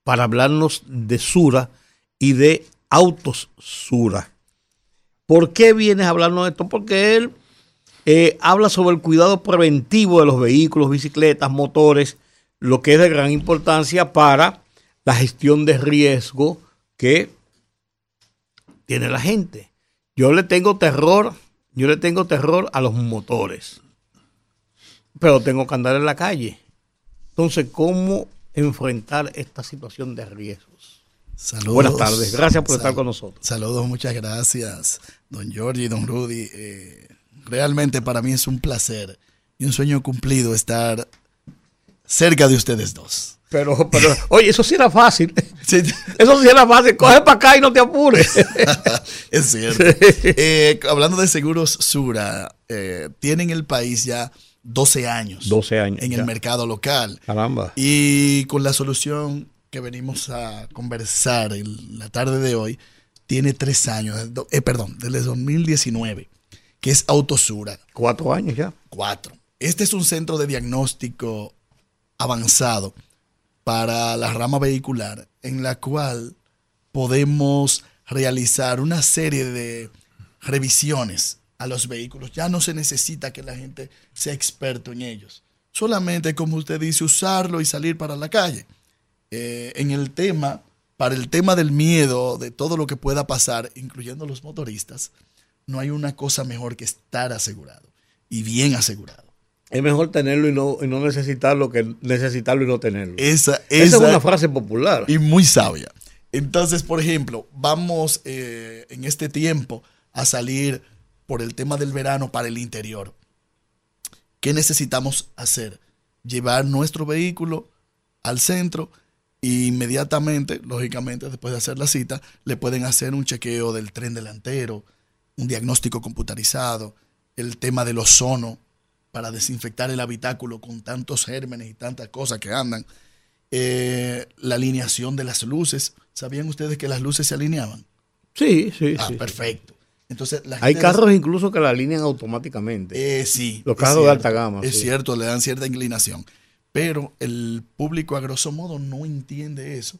para hablarnos de Sura y de Autos Sura. ¿Por qué vienes a hablarnos de esto? Porque él eh, habla sobre el cuidado preventivo de los vehículos, bicicletas, motores, lo que es de gran importancia para la gestión de riesgo que tiene la gente. Yo le tengo terror, yo le tengo terror a los motores, pero tengo que andar en la calle. Entonces, ¿cómo enfrentar esta situación de riesgos? Saludos. Buenas tardes, gracias por estar con nosotros. Saludos, muchas gracias, don Jorge y don Rudy. Eh, realmente para mí es un placer y un sueño cumplido estar cerca de ustedes dos. Pero, pero, oye, eso sí era fácil. Eso sí era fácil. Coge para acá y no te apures. es cierto. Eh, hablando de seguros Sura, eh, tienen el país ya 12 años. 12 años. En el mercado local. Caramba. Y con la solución que venimos a conversar en la tarde de hoy, tiene tres años, eh, perdón, desde 2019, que es Autosura. Cuatro años ya. Cuatro. Este es un centro de diagnóstico avanzado para la rama vehicular, en la cual podemos realizar una serie de revisiones a los vehículos. Ya no se necesita que la gente sea experto en ellos. Solamente, como usted dice, usarlo y salir para la calle. Eh, en el tema, para el tema del miedo, de todo lo que pueda pasar, incluyendo los motoristas, no hay una cosa mejor que estar asegurado y bien asegurado. Es mejor tenerlo y no, y no necesitarlo que necesitarlo y no tenerlo. Esa, es una frase popular. Y muy sabia. Entonces, por ejemplo, vamos eh, en este tiempo a salir por el tema del verano para el interior. ¿Qué necesitamos hacer? Llevar nuestro vehículo al centro e inmediatamente, lógicamente, después de hacer la cita, le pueden hacer un chequeo del tren delantero, un diagnóstico computarizado, el tema del ozono para desinfectar el habitáculo con tantos gérmenes y tantas cosas que andan, eh, la alineación de las luces. ¿Sabían ustedes que las luces se alineaban? Sí, sí. Ah, perfecto. Entonces, Hay carros incluso que la alinean automáticamente. Eh, sí. Los carros de alta gama. Es cierto, le dan cierta inclinación. Pero el público, a grosso modo, no entiende eso.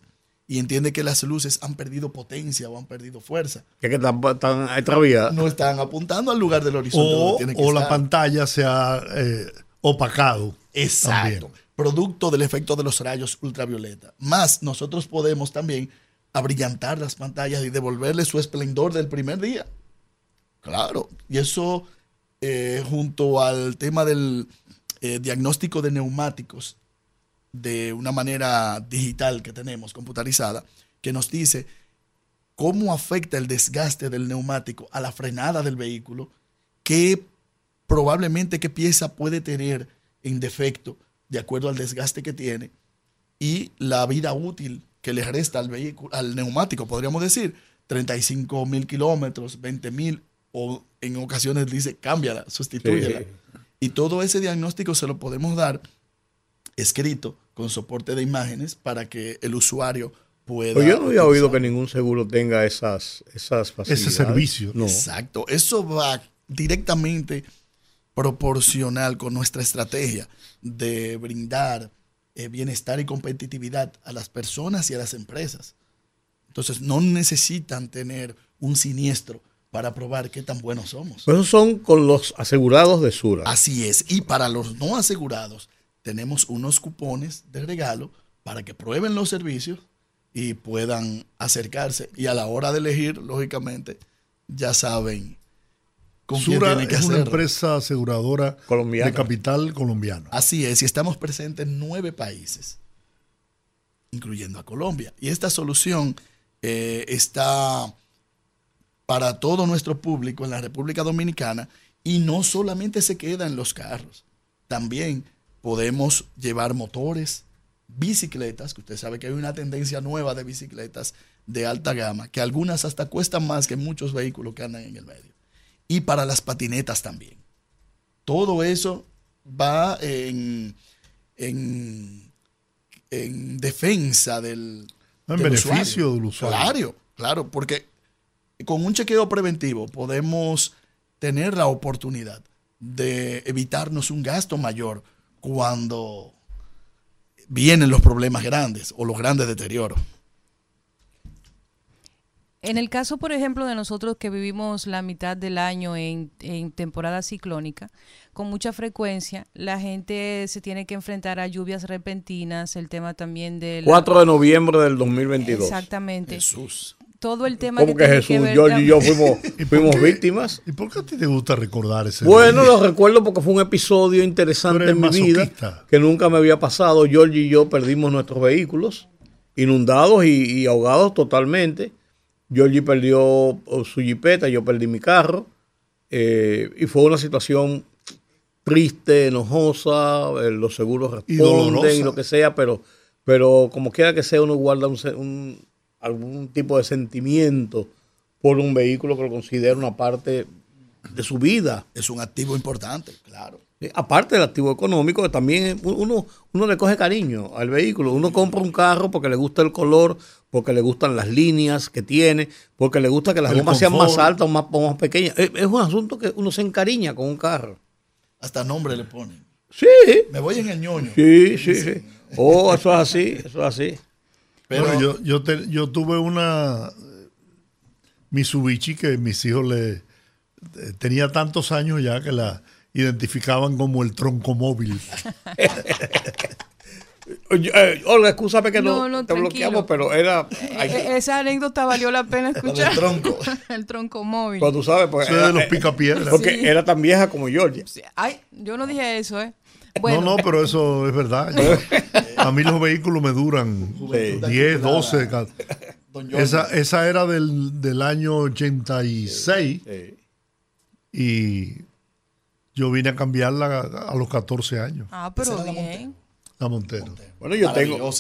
Y entiende que las luces han perdido potencia o han perdido fuerza. Que, que están, están No están apuntando al lugar del horizonte. O, o la pantalla se ha eh, opacado. Exacto. Producto del efecto de los rayos ultravioleta. Más, nosotros podemos también abrillantar las pantallas y devolverle su esplendor del primer día. Claro, y eso eh, junto al tema del eh, diagnóstico de neumáticos, de una manera digital que tenemos, computarizada, que nos dice cómo afecta el desgaste del neumático a la frenada del vehículo, qué probablemente qué pieza puede tener en defecto de acuerdo al desgaste que tiene y la vida útil que le resta al vehículo, al neumático, podríamos decir, 35 mil kilómetros, 20 mil, o en ocasiones dice, cámbiala, sustitúyela. Y todo ese diagnóstico se lo podemos dar escrito con soporte de imágenes para que el usuario pueda. Pues yo no había oído que ningún seguro tenga esas, esas facilidades. Ese servicio. No. Exacto. Eso va directamente proporcional con nuestra estrategia de brindar eh, bienestar y competitividad a las personas y a las empresas. Entonces no necesitan tener un siniestro para probar qué tan buenos somos. Esos son con los asegurados de Sura. Así es. Y para los no asegurados, tenemos unos cupones de regalo para que prueben los servicios y puedan acercarse. Y a la hora de elegir, lógicamente, ya saben con quién Sura tienen que es una empresa aseguradora Colombiana. de capital colombiano. Así es, y estamos presentes en nueve países, incluyendo a Colombia. Y esta solución eh, está para todo nuestro público en la República Dominicana y no solamente se queda en los carros, también podemos llevar motores, bicicletas, que usted sabe que hay una tendencia nueva de bicicletas de alta gama, que algunas hasta cuestan más que muchos vehículos que andan en el medio. Y para las patinetas también. Todo eso va en, en, en defensa del, En del beneficio del usuario. Claro, claro, porque con un chequeo preventivo podemos tener la oportunidad de evitarnos un gasto mayor cuando vienen los problemas grandes o los grandes deterioros. En el caso, por ejemplo, de nosotros que vivimos la mitad del año en, en temporada ciclónica, con mucha frecuencia la gente se tiene que enfrentar a lluvias repentinas, el tema también del... 4 de noviembre del 2022. Exactamente. Jesús. Todo el tema ¿Cómo que tiene Jesús? ver George y yo fuimos, fuimos víctimas. ¿Y por qué a ti te gusta recordar ese Bueno, día? lo recuerdo porque fue un episodio interesante en mi vida que nunca me había pasado. George y yo perdimos nuestros vehículos, inundados y, y ahogados totalmente. Georgie perdió oh, su jipeta, yo perdí mi carro. eh, y fue una situación triste, enojosa, eh, los seguros responden y, lo que sea, pero, pero como quiera que sea, uno guarda un- algún tipo de sentimiento por un vehículo que lo considera una parte de su vida. Es un activo importante, claro. Eh, Aparte del activo económico, que también uno, uno le coge cariño al vehículo. Uno compra un carro porque le gusta el color, porque le gustan las líneas que tiene, porque le gusta que las El gomas sean más altas o más, o más pequeñas. Es, es un asunto que uno se encariña con un carro. Hasta nombre le ponen. Sí, Me voy en el ñoño. sí, sí, sí. Oh, eso es así, eso es así. Pero Bueno, yo, yo, te- yo tuve una eh, Mitsubishi que mis hijos le eh, tenía tantos años ya que la identificaban como el tronco móvil. Eh, Olga, escúchame que no, No, no, te tranquilo. bloqueamos, pero era... ay, E- Esa anécdota valió la pena escuchar. del tronco. el tronco móvil. pues tú sabes, porque, es de los picapiedras. porque Sí. era tan vieja como Georgia. Ay, yo no dije eso, ¿eh? Bueno, No, no, pero eso es verdad. Yo- a mí los vehículos me duran Sí. 10, 12. ca- Don Jorge. Esa, esa era del, del año 86 Sí. y yo vine a cambiarla a, a los 14 años, Ah, pero la bien. la Montero. Bueno, yo tengo...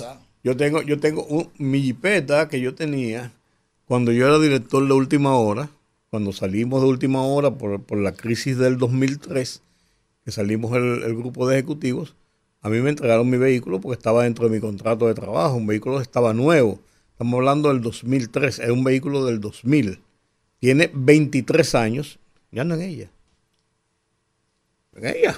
Yo tengo, yo tengo un, mi jipeta que yo tenía cuando yo era director de Última Hora, cuando salimos de Última Hora por, por la crisis del 2003, que salimos el, el grupo de ejecutivos, a mí me entregaron mi vehículo porque estaba dentro de mi contrato de trabajo, un vehículo que estaba nuevo. Estamos hablando del 2003, es un vehículo del 2000. Tiene 23 años, ya ando en ella. En ella.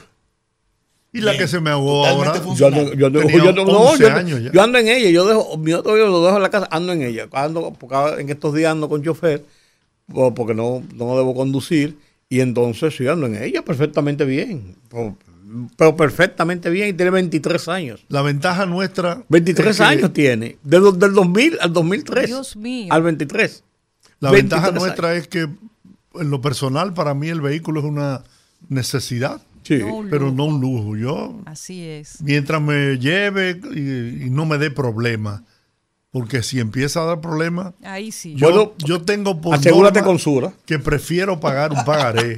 Y la Bien, que se me ahogó ahora. Yo ando, yo ando- Tenía yo ando- no, 11 yo yo ando en ella, yo dejo, mi otro yo lo dejo en la casa, ando en ella. Ando, porque en estos días ando con chofer, po- porque no, no debo conducir, y entonces ando en ella perfectamente bien. Pero perfectamente bien, y tiene 23 años. la ventaja nuestra. 23 es que años tiene, del, del 2000 al 2003. Dios mío. Al 23. La 23 ventaja nuestra es que, en lo personal, para mí el vehículo es una necesidad. Sí. No pero no un lujo. Yo, Así es. mientras me lleve y, y no me dé problema, porque si empieza a dar problemas, Ahí sí. yo, Bueno, yo tengo por Asegúrate con Sura. que prefiero pagar un pagaré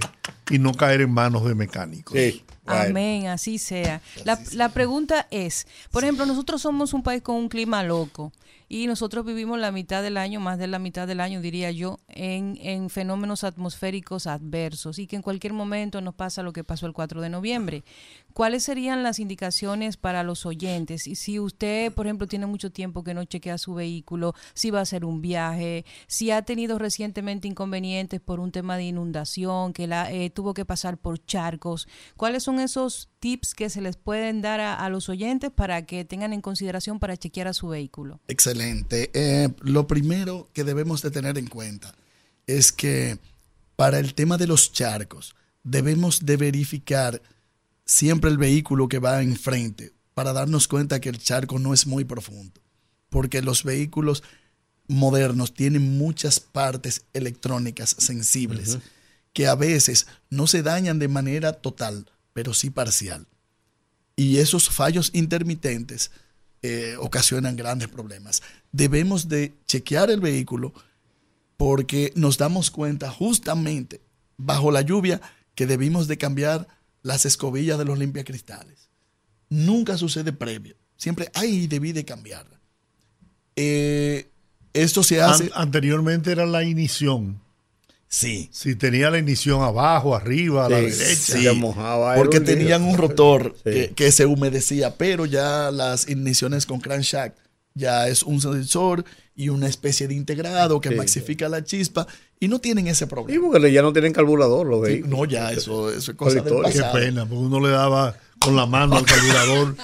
y no caer en manos de mecánicos. Sí. Amén, así sea. La, la pregunta es, por ejemplo, nosotros somos un país con un clima loco y nosotros vivimos la mitad del año, más de la mitad del año, diría yo, en, en fenómenos atmosféricos adversos y que en cualquier momento nos pasa lo que pasó el 4 de noviembre. ¿Cuáles serían las indicaciones para los oyentes? Y si usted, por ejemplo, tiene mucho tiempo que no chequea su vehículo, si va a hacer un viaje, si ha tenido recientemente inconvenientes por un tema de inundación, que la, eh, tuvo que pasar por charcos, ¿cuáles son esos tips que se les pueden dar a, los oyentes para que tengan en consideración para chequear a su vehículo? Excelente. Eh, lo primero que debemos de tener en cuenta es que para el tema de los charcos debemos de verificar siempre el vehículo que va enfrente para darnos cuenta que el charco no es muy profundo. Porque los vehículos modernos tienen muchas partes electrónicas sensibles que a veces no se dañan de manera total, pero sí parcial. Y esos fallos intermitentes eh, ocasionan grandes problemas. Debemos de chequear el vehículo porque nos damos cuenta justamente bajo la lluvia que debimos de cambiar las escobillas de los limpiacristales. Nunca sucede previo. Siempre, ay, debí de cambiarla. Eh, esto se hace... An- anteriormente era la ignición. sí. Si tenía la ignición abajo, arriba, a la Sí, derecha. sí. Se mojaba, era Porque tenían un rotor Sí. que, que se humedecía, pero ya las igniciones con crankshaft ya es un sensor y una especie de integrado que Sí, maxifica la chispa y no tienen ese Sí, problema. porque ya no tienen carburador los Sí, vehículos. no, ya eso, eso es cosa del. Qué pena, porque uno le daba con la mano al carburador.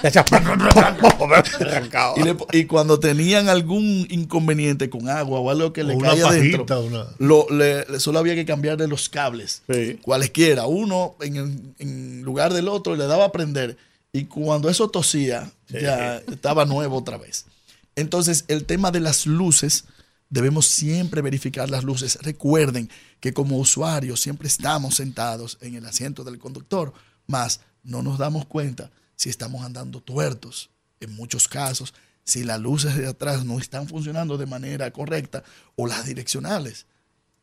Y, le- y cuando tenían algún inconveniente con agua o algo que le O caía pajita, una- lo- le- le- solo había que cambiarle los cables, Sí. cualesquiera, uno en, el- en lugar del otro, y le daba a prender. Y cuando eso tosía, ya estaba nuevo otra vez. Entonces, el tema de las luces, debemos siempre verificar las luces. Recuerden que como usuarios siempre estamos sentados en el asiento del conductor, más no nos damos cuenta si estamos andando tuertos, en muchos casos, si las luces de atrás no están funcionando de manera correcta o las direccionales.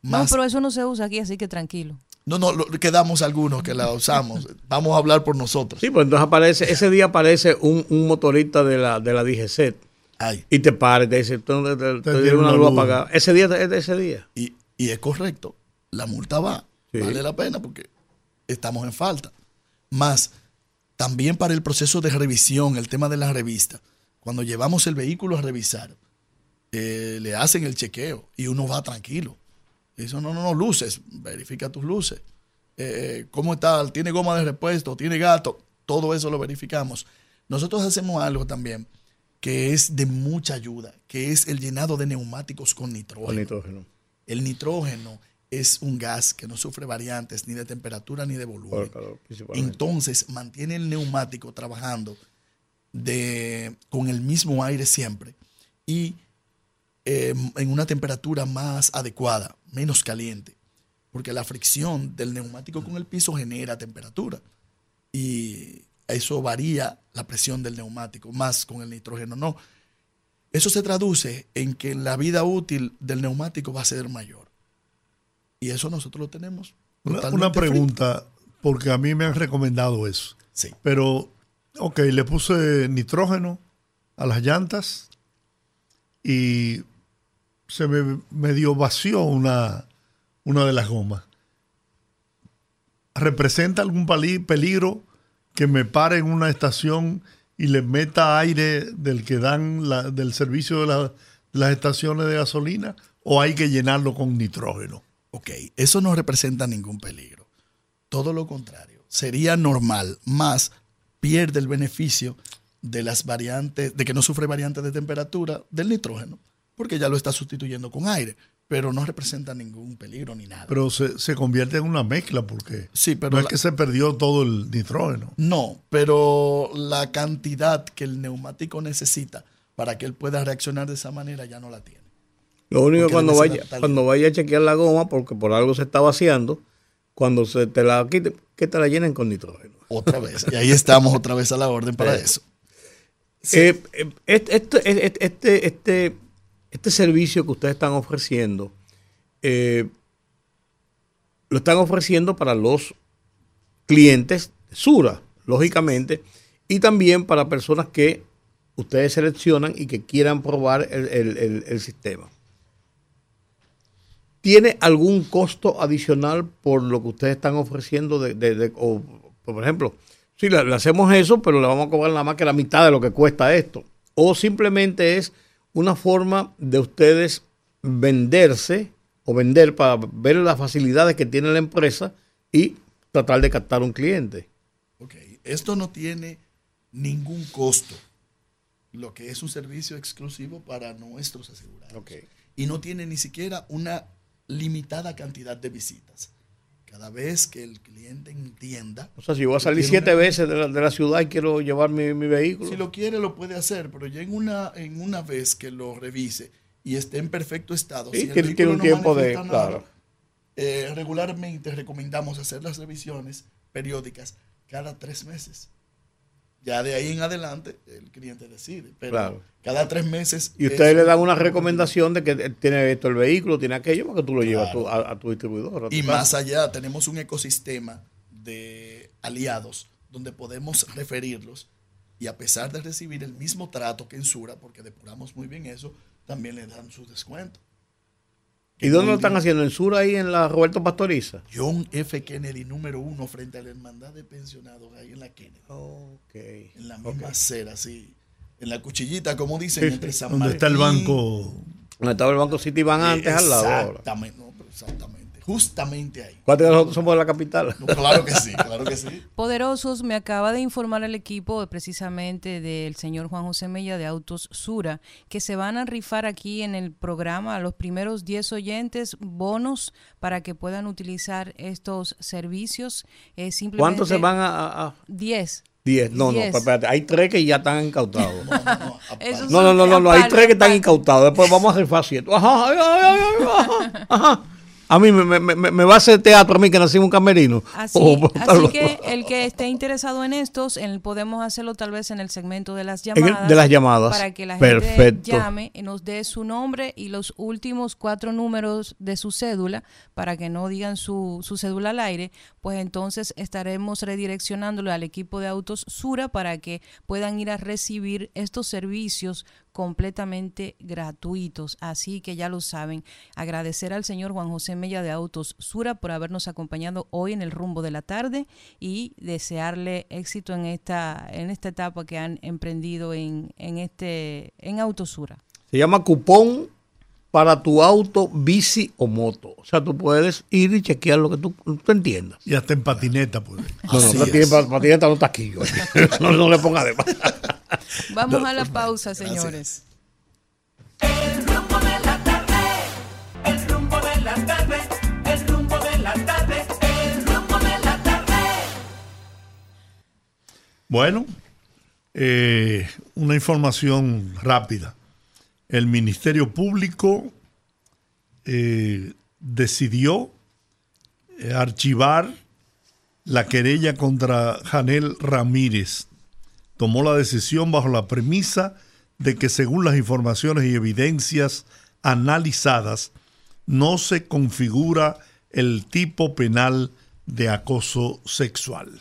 No, Más, pero eso no se usa aquí, así que tranquilo. no, no, lo- quedamos algunos que la usamos. Vamos a hablar por nosotros. Sí, pues entonces aparece, ese día aparece un, un motorista de la, de la DGC Ay, y te para y te dice, tú te, te- te Te dieron una luz luz. apagada. Ese día es de ese día. y, y es correcto. La multa va. Sí. Vale la pena porque estamos en falta. Más, también para el proceso de revisión, el tema de la revista. Cuando llevamos el vehículo a revisar, eh, le hacen el chequeo y uno va tranquilo. Eso no, no, no, luces, verifica tus luces. Eh, ¿Cómo está? ¿Tiene goma de repuesto? ¿Tiene gato? Todo eso lo verificamos. Nosotros hacemos algo también que es de mucha ayuda, que es el llenado de neumáticos con nitrógeno. Con nitrógeno. El nitrógeno es un gas que no sufre variantes ni de temperatura ni de volumen. calor. Entonces mantiene el neumático trabajando de, con el mismo aire siempre y eh, en una temperatura más adecuada, menos caliente, porque la fricción del neumático con el piso genera temperatura y eso varía la presión del neumático, más con el nitrógeno no. Eso se traduce en que la vida útil del neumático va a ser mayor. Y eso nosotros lo tenemos. Una, pregunta, porque a mí me han recomendado eso. Sí. Pero, ok, le puse nitrógeno a las llantas y se me medio vació una, una de las gomas. ¿Representa algún peligro que me pare en una estación y le meta aire del que dan la- del servicio de, la- de las estaciones de gasolina? ¿O hay que llenarlo con nitrógeno? Ok, eso no representa ningún peligro. Todo lo contrario. Sería normal, más pierde el beneficio de las variantes, de que no sufre variantes de temperatura del nitrógeno, porque ya lo está sustituyendo con aire, pero no representa ningún peligro ni nada. Pero se, se convierte en una mezcla porque Sí, pero no es la- que se perdió todo el nitrógeno. No, pero la cantidad que el neumático necesita para que él pueda reaccionar de esa manera ya no la tiene. Lo único Porque cuando vaya, cuando vaya a chequear la goma, porque por algo se está vaciando, cuando se te la quite, que te la llenen con nitrógeno. Otra vez. Y ahí estamos otra vez a la orden para eso. Eh, eh, este, este, este, este, este servicio que ustedes están ofreciendo, eh, lo están ofreciendo para los clientes Sura, lógicamente, y también para personas que ustedes seleccionan y que quieran probar el, sistema. ¿Tiene algún costo adicional por lo que ustedes están ofreciendo? De, por ejemplo, si le, hacemos eso, pero le vamos a cobrar nada más que la mitad de lo que cuesta esto. O simplemente es una forma de ustedes venderse o vender para ver las facilidades que tiene la empresa y tratar de captar un cliente. Ok, esto no tiene ningún costo, lo que es un servicio exclusivo para nuestros asegurados. Okay. Y no tiene ni siquiera una limitada cantidad de visitas. Cada vez que el cliente entienda. O sea, si voy a salir siete veces de la, ciudad y quiero llevar mi, vehículo. Si lo quiere, lo puede hacer, pero ya en una, en una vez que lo revise y esté en perfecto estado. Sí, si tiene, un tiempo de. claro. Eh, regularmente recomendamos hacer las revisiones periódicas cada tres meses. Ya de ahí en adelante el cliente decide. Pero cada tres meses. Y ustedes le dan una recomendación de que tiene esto el vehículo, tiene aquello, para que tú lo llevas a, tu distribuidor. y más allá, tenemos un ecosistema de aliados donde podemos referirlos y a pesar de recibir el mismo trato que en Sura, porque depuramos muy bien eso, también le dan su descuento. ¿Y dónde lo están haciendo? ¿En Sur, ahí en la Roberto Pastoriza? John F. Kennedy, número uno, frente a la hermandad de pensionados, ahí en la Kennedy. Ok. En la misma acera, sí. En la cuchillita, como dicen, entre San Donde está el banco. Donde estaba el banco City Van antes al lado. Exactamente, no, pero exactamente justamente ahí. ¿Cuántos de nosotros somos de la capital? claro que sí, claro que sí. Poderosos, me acaba de informar el equipo precisamente del señor Juan José Mella de Autos Sura, que se van a rifar aquí en el programa a los primeros 10 oyentes bonos para que puedan utilizar estos servicios. Eh, ¿Cuántos se van a...? 10. 10, no, no, espérate, hay tres que ya están incautados. No, no, no, no, no, hay tres que están incautados. Después vamos a rifar siete. Ajá, ajá, ajá. A mí me, me, me, va a hacer teatro a mí que nací en un camerino. Así, oh, así que el que esté interesado en estos, podemos hacerlo tal vez en el segmento de las llamadas. de las llamadas. Para que la gente llame y nos dé su nombre y los últimos cuatro números de su cédula para que no digan su, su cédula al aire. Pues entonces estaremos redireccionándolo al equipo de Autos Sura para que puedan ir a recibir estos servicios completamente gratuitos. Así que ya lo saben. Agradecer al señor Juan José Mella de Autos Sura por habernos acompañado hoy en el rumbo de la tarde y desearle éxito en esta, en esta etapa que han emprendido en, en, este, en Autosura. Se llama cupón para tu auto, bici o moto. O sea, tú puedes ir y chequear lo que tú, entiendas. Y hasta en patineta, pues. No, no, patineta, no está aquí. no, no le ponga de más. Vamos a la pausa, señores. El rumbo de la tarde, el rumbo de la tarde, el rumbo de la tarde, el rumbo de la tarde. Bueno, eh, una información rápida. El Ministerio Público eh, decidió eh, archivar la querella contra Janel Ramírez tomó la decisión bajo la premisa de que según las informaciones y evidencias analizadas, no se configura el tipo penal de acoso sexual.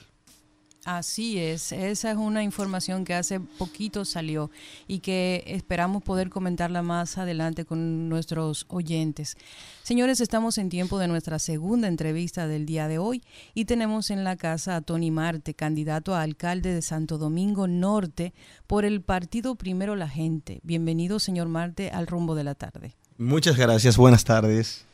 Así es, esa es una información que hace poquito salió y que esperamos poder comentarla más adelante con nuestros oyentes. Señores, estamos en tiempo de nuestra segunda entrevista del día de hoy y tenemos en la casa a Tony Marte, candidato a alcalde de Santo Domingo Norte por el partido Primero la Gente. Bienvenido, señor Marte, al rumbo de la tarde. Muchas gracias, buenas tardes.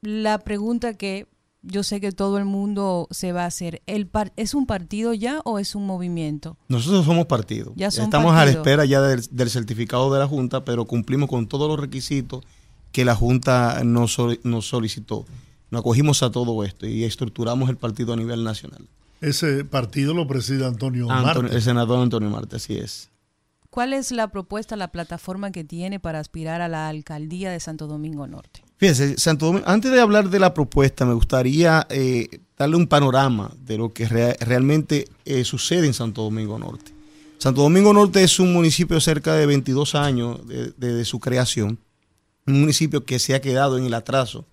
La pregunta que yo sé que todo el mundo se va a hacer. ¿El ¿Es un partido ya o es un movimiento? Nosotros somos partido. Estamos a la espera ya del, certificado de la Junta, pero cumplimos con todos los requisitos que la Junta nos, nos solicitó. Nos acogimos a todo esto y estructuramos el partido a nivel nacional. Ese partido lo preside Antonio, Marte. El senador Antonio Marte, así es. ¿Cuál es la propuesta, la plataforma que tiene para aspirar a la alcaldía de Santo Domingo Norte? Fíjense, Santo Domingo, antes de hablar de la propuesta, me gustaría eh, darle un panorama de lo que realmente eh, sucede en Santo Domingo Norte. Santo Domingo Norte es un municipio cerca de 22 años de, su creación, un municipio que se ha quedado en el atraso,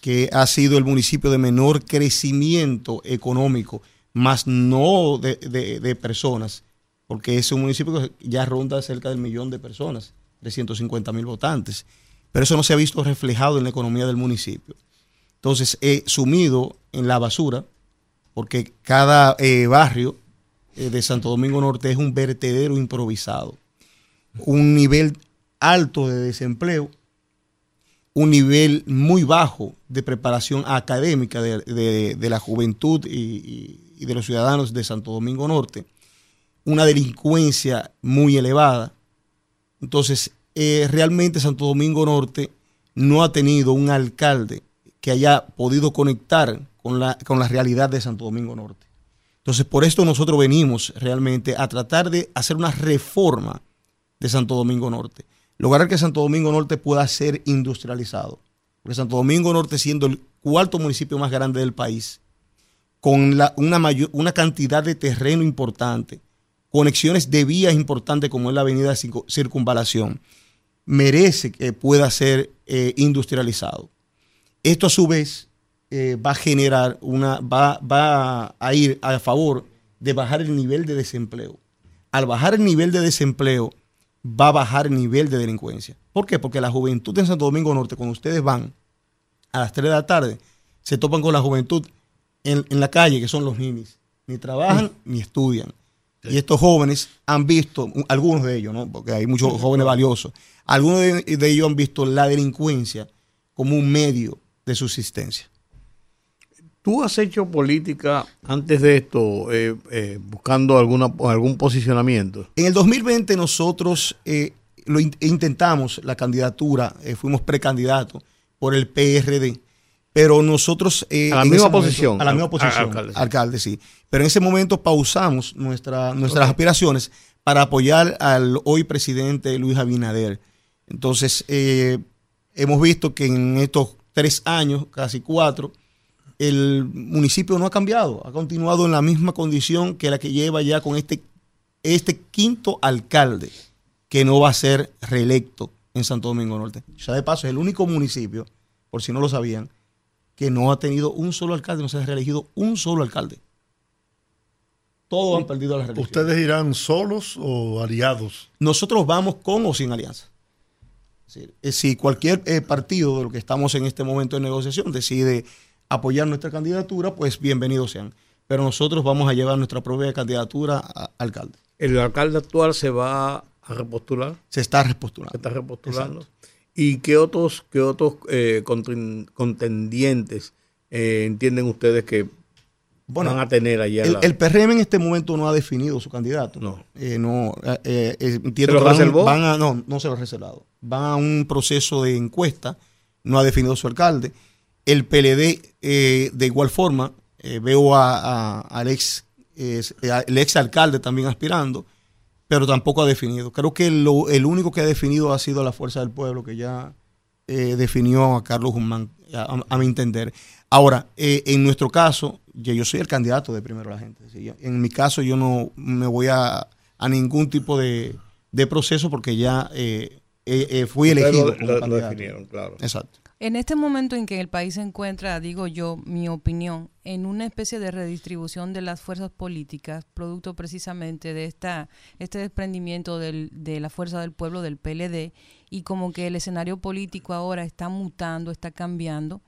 que ha sido el municipio de menor crecimiento económico, más no de, personas, porque es un municipio que ya ronda cerca del millón de personas, de 150 mil votantes pero eso no se ha visto reflejado en la economía del municipio. Entonces, he sumido en la basura, porque cada eh, barrio eh, de Santo Domingo Norte es un vertedero improvisado. Un nivel alto de desempleo, un nivel muy bajo de preparación académica de, la juventud y, y de los ciudadanos de Santo Domingo Norte, una delincuencia muy elevada. Entonces, eh, realmente Santo Domingo Norte no ha tenido un alcalde que haya podido conectar con la, con realidad de Santo Domingo Norte. Entonces, por esto nosotros venimos realmente a tratar de hacer una reforma de Santo Domingo Norte. Lograr que Santo Domingo Norte pueda ser industrializado. Porque Santo Domingo Norte, siendo el cuarto municipio más grande del país, con una, mayor, una cantidad de terreno importante, conexiones de vías importantes como es la avenida Circunvalación, merece que pueda ser eh, industrializado. Esto a su vez eh, va a generar una, va, va a ir a favor de bajar el nivel de desempleo. Al bajar el nivel de desempleo, va a bajar el nivel de delincuencia. ¿Por qué? Porque la juventud en Santo Domingo Norte, cuando ustedes van a las 3 de la tarde, se topan con la juventud en, la calle, que son los ninis. Ni trabajan ni estudian. Y estos jóvenes han visto, algunos de ellos, ¿no? porque hay muchos jóvenes valiosos, algunos de, ellos han visto la delincuencia como un medio de subsistencia. ¿Tú has hecho política antes de esto, eh, eh, buscando alguna, algún posicionamiento? En el 2020 nosotros eh, lo intentamos, la candidatura, fuimos precandidatos por el PRD, pero nosotros... a la misma posición. a la misma posición, alcalde, sí. Pero en ese momento pausamos nuestra, nuestras aspiraciones para apoyar al hoy presidente Luis Abinader. Entonces, eh, hemos visto que en estos tres años, casi cuatro, el municipio no ha cambiado, ha continuado en la misma condición que la que lleva ya con este, este quinto alcalde, que no va a ser reelecto en Santo Domingo Norte. Ya de paso, es el único municipio, por si no lo sabían, que no ha tenido un solo alcalde, no se ha reelegido un solo alcalde. Todos han perdido la reelección. ¿Ustedes irán solos o aliados? Nosotros vamos con o sin alianza. Eh, si cualquier eh, partido de lo que estamos en este momento de negociación decide apoyar nuestra candidatura, pues bienvenidos sean. Pero nosotros vamos a llevar nuestra propia candidatura a alcalde. ¿El alcalde actual se va a repostular? Se está repostulando. Se está repostulando. ¿Y qué otros, qué otros eh, contendientes entienden ustedes que bueno, van a tener allá. El, PRM en este momento no ha definido su candidato. No. Eh, no eh, eh, ¿Se lo reservó? Van a, no, no se lo ha reservado. Van a un proceso de encuesta, no ha definido su alcalde. El PLD, de igual forma, veo a, al ex, el ex alcalde también aspirando, pero tampoco ha definido. Creo que lo, el único que ha definido ha sido la Fuerza del Pueblo, que ya definió a Carlos Guzmán, a mi entender. Ahora, en nuestro caso, yo, soy el candidato de primero la gente. En mi caso yo no me voy a, ningún tipo de, proceso porque ya eh, eh, eh, fui elegido. como definieron, claro. Exacto. En este momento en que el país se encuentra, digo yo, mi opinión, en una especie de redistribución de las fuerzas políticas, producto precisamente de esta este desprendimiento del, de la fuerza del pueblo del PLD, y como que el escenario político ahora está mutando, está cambiando,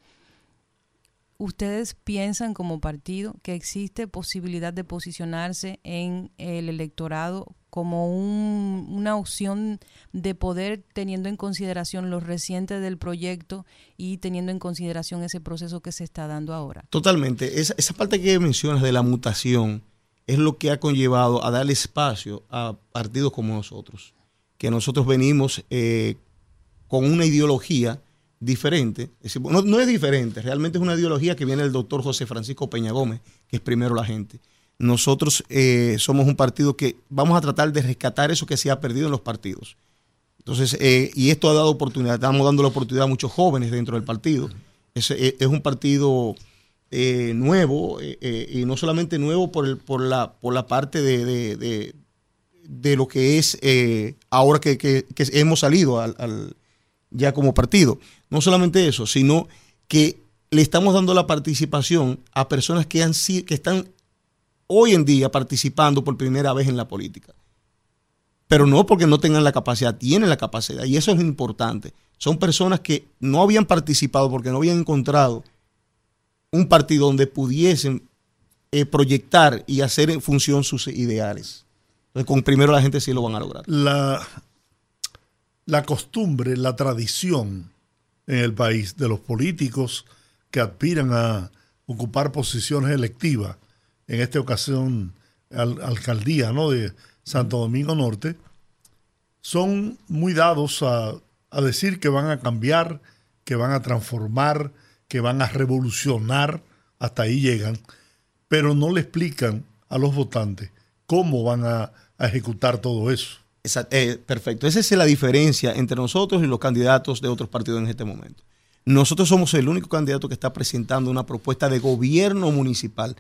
¿Ustedes piensan como partido que existe posibilidad de posicionarse en el electorado como una opción de poder teniendo en consideración lo reciente del proyecto y teniendo en consideración ese proceso que se está dando ahora? Totalmente. Esa, esa parte que mencionas de la mutación es lo que ha conllevado a darle espacio a partidos como nosotros, que nosotros venimos eh, con una ideología diferente. no, es diferente, realmente es una ideología que viene del doctor José Francisco Peña Gómez, que es primero la gente. Nosotros eh, somos un partido que vamos a tratar de rescatar eso que se ha perdido en los partidos. Entonces, eh, y esto ha dado oportunidad, estamos dando la oportunidad a muchos jóvenes dentro del partido. Es, eh, un partido nuevo, y no solamente nuevo por, el, por, la, por la parte de, de, lo que es ahora que, que, hemos salido al, ya como partido. No solamente eso, sino que le estamos dando la participación a personas que, han, que están hoy en día participando por primera vez en la política pero no porque no tengan la capacidad, tienen la capacidad y eso es importante. Son personas que no habían participado porque no habían encontrado un partido donde pudiesen eh, proyectar y hacer en función sus ideales. Entonces, con primero la gente sí lo van a lograr. La, la costumbre, la tradición en el país de los políticos que aspiran a ocupar posiciones electivas, en esta ocasión alcaldía, ¿no? De, Santo Domingo Norte, son muy dados a, decir que van a cambiar, que van a transformar, que van a revolucionar, hasta ahí llegan, pero no le explican a los votantes cómo van a, ejecutar todo eso. Eh, perfecto, esa es la diferencia entre nosotros y los candidatos de otros partidos en este momento. Nosotros somos el único candidato que está presentando una propuesta de gobierno municipal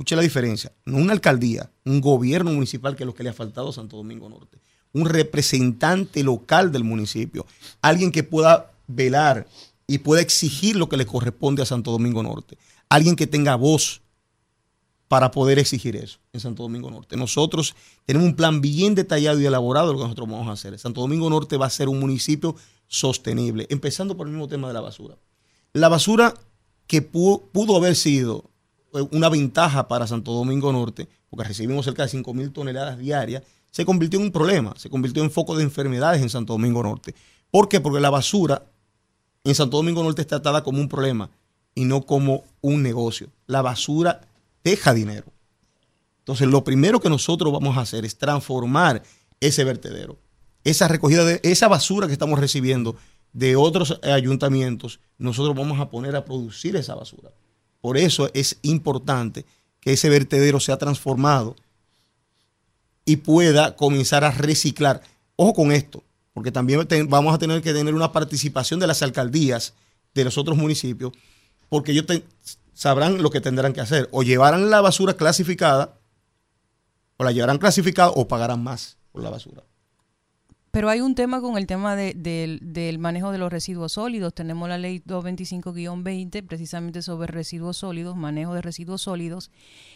Escuche la diferencia. No una alcaldía, un gobierno municipal que es lo que le ha faltado a Santo Domingo Norte. Un representante local del municipio. Alguien que pueda velar y pueda exigir lo que le corresponde a Santo Domingo Norte. Alguien que tenga voz para poder exigir eso en Santo Domingo Norte. Nosotros tenemos un plan bien detallado y elaborado de lo que nosotros vamos a hacer. Santo Domingo Norte va a ser un municipio sostenible, empezando por el mismo tema de la basura. La basura que pudo haber sido una ventaja para Santo Domingo Norte, porque recibimos cerca de 5 mil toneladas diarias, se convirtió en un problema, se convirtió en foco de enfermedades en Santo Domingo Norte. ¿Por qué? Porque la basura en Santo Domingo Norte está tratada como un problema y no como un negocio. La basura deja dinero. Entonces, lo primero que nosotros vamos a hacer es transformar ese vertedero. Esa recogida de esa basura que estamos recibiendo de otros ayuntamientos, nosotros vamos a poner a producir esa basura. Por eso es importante que ese vertedero sea transformado y pueda comenzar a reciclar. Ojo con esto, porque también vamos a tener que tener una participación de las alcaldías de los otros municipios, porque ellos sabrán lo que tendrán que hacer. O llevarán la basura clasificada, o la llevarán clasificada, o pagarán más por la basura. Pero hay un tema con el tema del manejo de los residuos sólidos. Tenemos la ley 225-20 precisamente sobre residuos sólidos, manejo de residuos sólidos,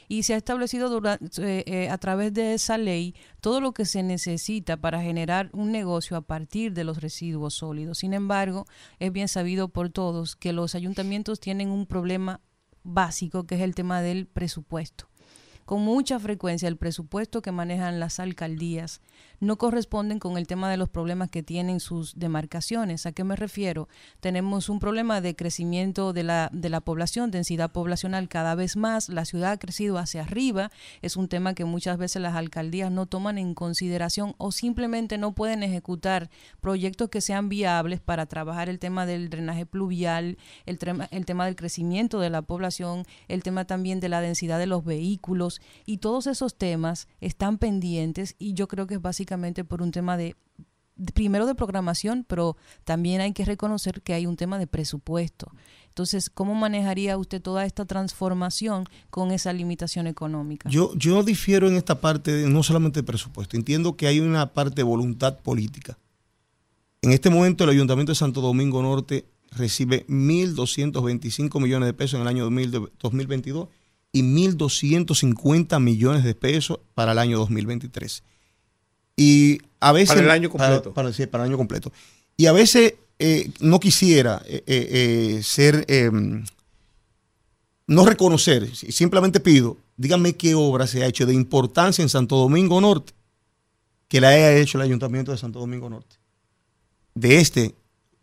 y se ha establecido durante, eh, eh, a través de esa ley todo lo que se necesita para generar un negocio a partir de los residuos sólidos. Sin embargo, es bien sabido por todos que los ayuntamientos tienen un problema básico que es el tema del presupuesto con mucha frecuencia el presupuesto que manejan las alcaldías no corresponden con el tema de los problemas que tienen sus demarcaciones. ¿A qué me refiero? Tenemos un problema de crecimiento de la, de la población, densidad poblacional cada vez más, la ciudad ha crecido hacia arriba, es un tema que muchas veces las alcaldías no toman en consideración o simplemente no pueden ejecutar proyectos que sean viables para trabajar el tema del drenaje pluvial, el, el tema del crecimiento de la población, el tema también de la densidad de los vehículos y todos esos temas están pendientes y yo creo que es básicamente por un tema de primero de programación, pero también hay que reconocer que hay un tema de presupuesto. Entonces, ¿cómo manejaría usted toda esta transformación con esa limitación económica? Yo, yo difiero en esta parte, no solamente de presupuesto, entiendo que hay una parte de voluntad política. En este momento el Ayuntamiento de Santo Domingo Norte recibe 1.225 millones de pesos en el año 2022 y 1.250 millones de pesos para el año 2023. Y a veces... Para el año completo. Para, para, el año completo. Y a veces eh, no quisiera eh, eh, ser... Em, no reconocer, simplemente pido, díganme qué obra se ha hecho de importancia en Santo Domingo Norte que la haya hecho el Ayuntamiento de Santo Domingo Norte. De este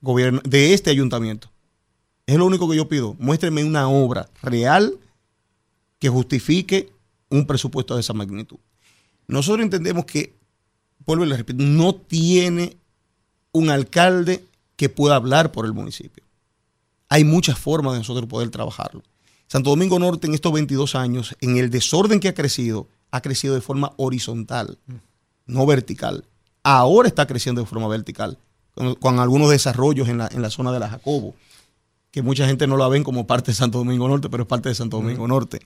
gobierno, de este ayuntamiento. Es lo único que yo pido. Muéstrenme una obra real que justifique un presupuesto de esa magnitud. Nosotros entendemos que, vuelvo y le repito, no tiene un alcalde que pueda hablar por el municipio. Hay muchas formas de nosotros poder trabajarlo. Santo Domingo Norte en estos 22 años, en el desorden que ha crecido, ha crecido de forma horizontal, no vertical. ahora está creciendo de forma vertical, con, algunos desarrollos en la, en la, zona de la Jacobo, que mucha gente no la ven como parte de Santo Domingo Norte, pero es parte de Santo Domingo Norte.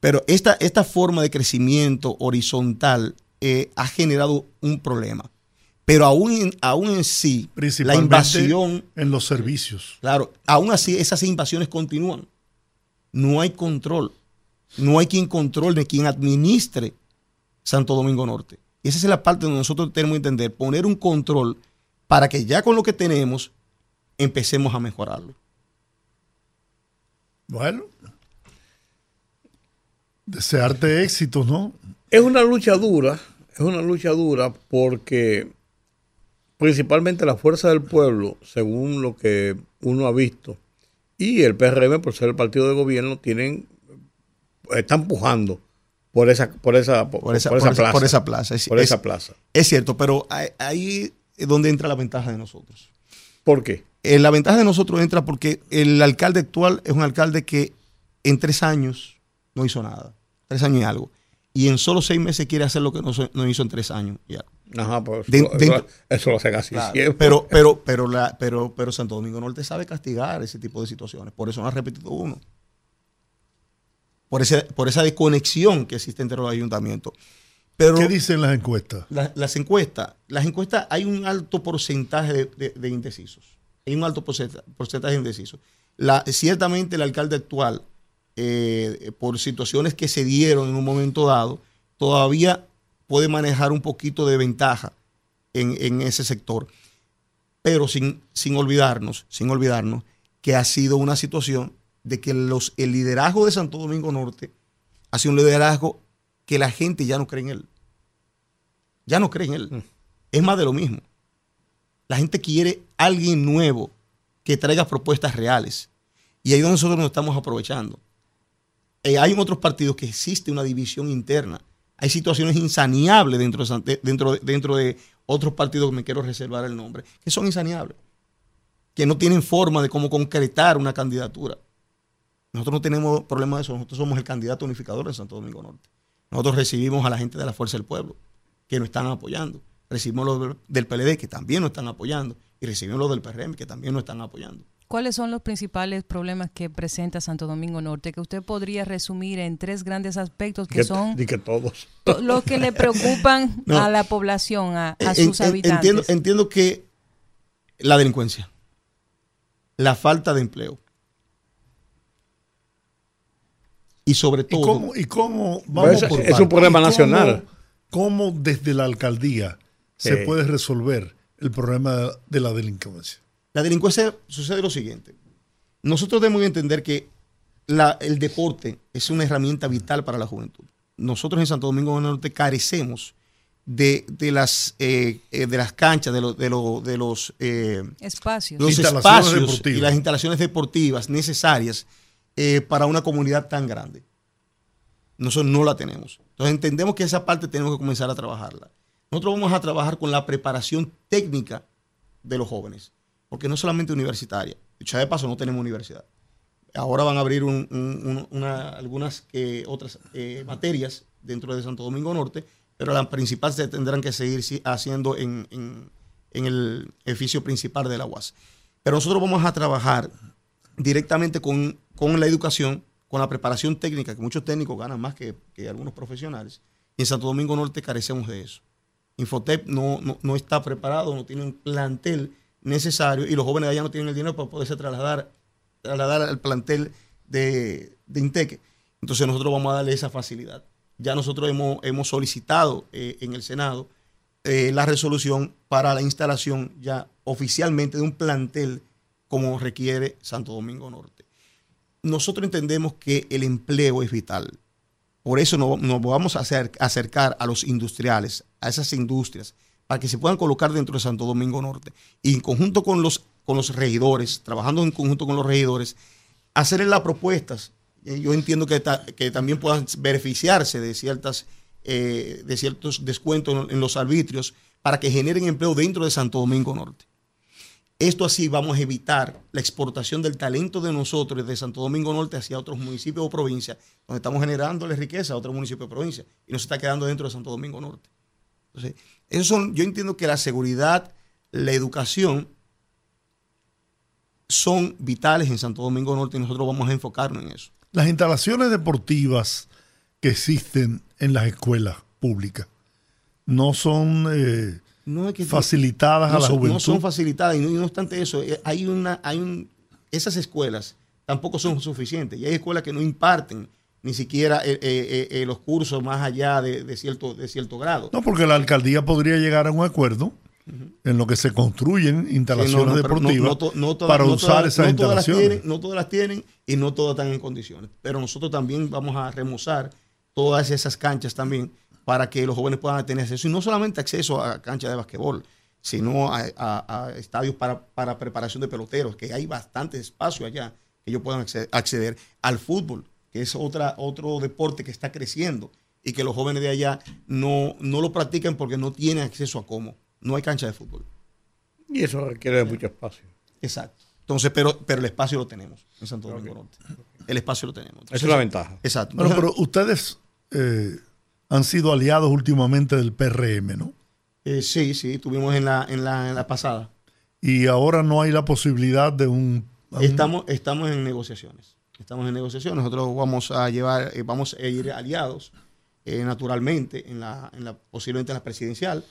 Pero esta, esta forma de crecimiento horizontal eh, ha generado un problema. Pero aún aún en sí, la invasión... En los servicios. Claro, aún así esas invasiones continúan. No hay control. No hay quien controle, quien administre Santo Domingo Norte. Y esa es la parte donde nosotros tenemos que entender, poner un control para que ya con lo que tenemos empecemos a mejorarlo. Bueno, desearte éxitos, ¿no? Es una lucha dura, es una lucha dura porque principalmente la fuerza del pueblo, según lo que uno ha visto, y el PRM, por ser el partido de gobierno, tienen, están empujando por esa, por esa, por, esa, plaza. Por esa plaza. Es, por esa plaza. Es cierto, pero ahí es donde entra la ventaja de nosotros. ¿Por qué? Eh, la ventaja de nosotros entra porque el alcalde actual es un alcalde que en tres años no hizo nada. Tres años y algo. Y en solo seis meses quiere hacer lo que no, hizo en tres años. Ajá, pues eso, lo hacen así Pero, pero, pero, la, pero, pero Santo Domingo Norte sabe castigar ese tipo de situaciones. Por eso no ha repetido uno por, ese, por esa desconexión que existe entre los ayuntamientos. Pero ¿Qué dicen las encuestas? las encuestas, las encuestas hay un alto porcentaje de, indecisos. Hay un alto porcentaje de indecisos. La, ciertamente el alcalde actual, eh, por situaciones que se dieron en un momento dado, todavía puede manejar un poquito de ventaja en, en ese sector. Pero sin, sin olvidarnos, sin olvidarnos que ha sido una situación de que los, el liderazgo de Santo Domingo Norte ha sido un liderazgo que la gente ya no cree en él. Ya no cree en él. Mm. Es más de lo mismo. La gente quiere alguien nuevo que traiga propuestas reales. Y ahí es donde nosotros nos estamos aprovechando. Eh, hay otros partidos que existe una división interna. Hay situaciones insaneables dentro de, dentro, dentro de otros partidos que me quiero reservar el nombre, que son insaneables, que no tienen forma de cómo concretar una candidatura. Nosotros no tenemos problema de eso. Nosotros somos el candidato unificador en Santo Domingo Norte. Nosotros recibimos a la gente de la Fuerza del Pueblo, que nos están apoyando. Recibimos los del PLD, que también nos están apoyando. Y recibimos los del PRM, que también nos están apoyando. ¿Cuáles son los principales problemas que presenta Santo Domingo Norte? Que usted podría resumir en tres grandes aspectos que, son... Y que todos. Lo que le preocupan a la población, a, sus habitantes. Entiendo, entiendo que la delincuencia, la falta de empleo, y sobre todo... ¿Y cómo, vamos es, un problema nacional? Cómo, desde la alcaldía se puede resolver el problema de la delincuencia? La delincuencia sucede lo siguiente. Nosotros debemos entender que el deporte es una herramienta vital para la juventud. Nosotros en Santo Domingo del Norte carecemos de, las, eh, eh, de las canchas, de, de, los eh, espacios, los espacios y las instalaciones deportivas necesarias eh, para una comunidad tan grande. Nosotros no la tenemos. Entonces entendemos que esa parte tenemos que comenzar a trabajarla. Nosotros vamos a trabajar con la preparación técnica de los jóvenes, porque no solamente universitaria. Ya de paso no tenemos universidad. Ahora van a abrir algunas eh, otras eh, materias dentro de Santo Domingo Norte, pero las principales se tendrán que seguir haciendo en, en el edificio principal de la UAS. Pero nosotros vamos a trabajar directamente con con la educación, con la preparación técnica, que muchos técnicos ganan más que, algunos profesionales. Y en Santo Domingo Norte carecemos de eso. Infotep no, no, está preparado, no tiene un plantel necesario y los jóvenes allá no tienen el dinero para poderse trasladar, trasladar al plantel de, de Inteque. Entonces nosotros vamos a darle esa facilidad. Ya nosotros hemos, hemos solicitado eh, en el Senado eh, la resolución para la instalación ya oficialmente de un plantel como requiere Santo Domingo Norte nosotros entendemos que el empleo es vital. Por eso nos, vamos a acercar a los industriales, a esas industrias, para que se puedan colocar dentro de Santo Domingo Norte. Y en conjunto con los, con los regidores, trabajando en conjunto con los regidores, hacerles las propuestas. Eh, yo entiendo que, también puedan beneficiarse de, ciertas, eh, de ciertos descuentos en los arbitrios para que generen empleo dentro de Santo Domingo Norte. Esto así vamos a evitar la exportación del talento de nosotros de Santo Domingo Norte hacia otros municipios o provincias, donde estamos generándole riqueza a otros municipios o provincias y no se está quedando dentro de Santo Domingo Norte. Entonces, eso son, yo entiendo que la seguridad, la educación son vitales en Santo Domingo Norte y nosotros vamos a enfocarnos en eso. Las instalaciones deportivas que existen en las escuelas públicas no son eh, facilitadas a la juventud. No son facilitadas y no, obstante eso, eh, hay una, hay un, esas escuelas tampoco son suficientes y hay escuelas que no imparten ni siquiera eh, los cursos más allá de, cierto, de cierto grado. No, porque la alcaldía podría llegar a un acuerdo en lo que se construyen instalaciones deportivas para usar esas instalaciones. no todas las tienen y no todas están en condiciones. Pero nosotros también vamos a remozar todas esas canchas también para que los jóvenes puedan tener acceso, y no solamente acceso a canchas de basquetbol, sino a, estadios para, preparación de peloteros, que hay bastante espacio allá que ellos puedan acceder, al fútbol, que es otra, otro deporte que está creciendo y que los jóvenes de allá no, no lo practican porque no tienen acceso a cómo. No hay cancha de fútbol. Y eso requiere mucho espacio. Exacto. Entonces, pero, pero el espacio lo tenemos en Santo Domingo Norte. El espacio lo tenemos. Esa es la ventaja. Exacto. Bueno, pero ustedes eh, han sido aliados últimamente del PRM, ¿no? Eh, sí, sí, tuvimos en la, en, la, en la pasada. Y ahora no hay la posibilidad de un... Estamos, estamos en negociaciones. Estamos en negociaciones. Nosotros vamos a llevar, eh, vamos a ir aliados naturalmente en la, en la, posiblemente en la presidencial.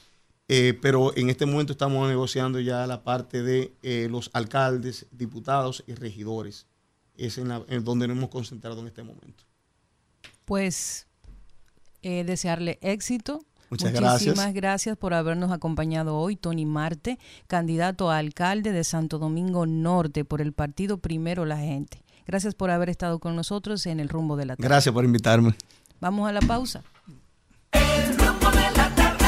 pero en este momento estamos negociando ya la parte de los alcaldes, diputados y regidores. Es en, la, en donde nos hemos concentrado en este momento. Pues eh, desearle éxito. Muchas Muchísimas gracias. por habernos acompañado hoy, Tony Marte, candidato a alcalde de Santo Domingo Norte por el partido Primero la Gente. Gracias por haber estado con nosotros en el rumbo de la tarde. Gracias por invitarme. Vamos a la pausa. El rumbo de la tarde.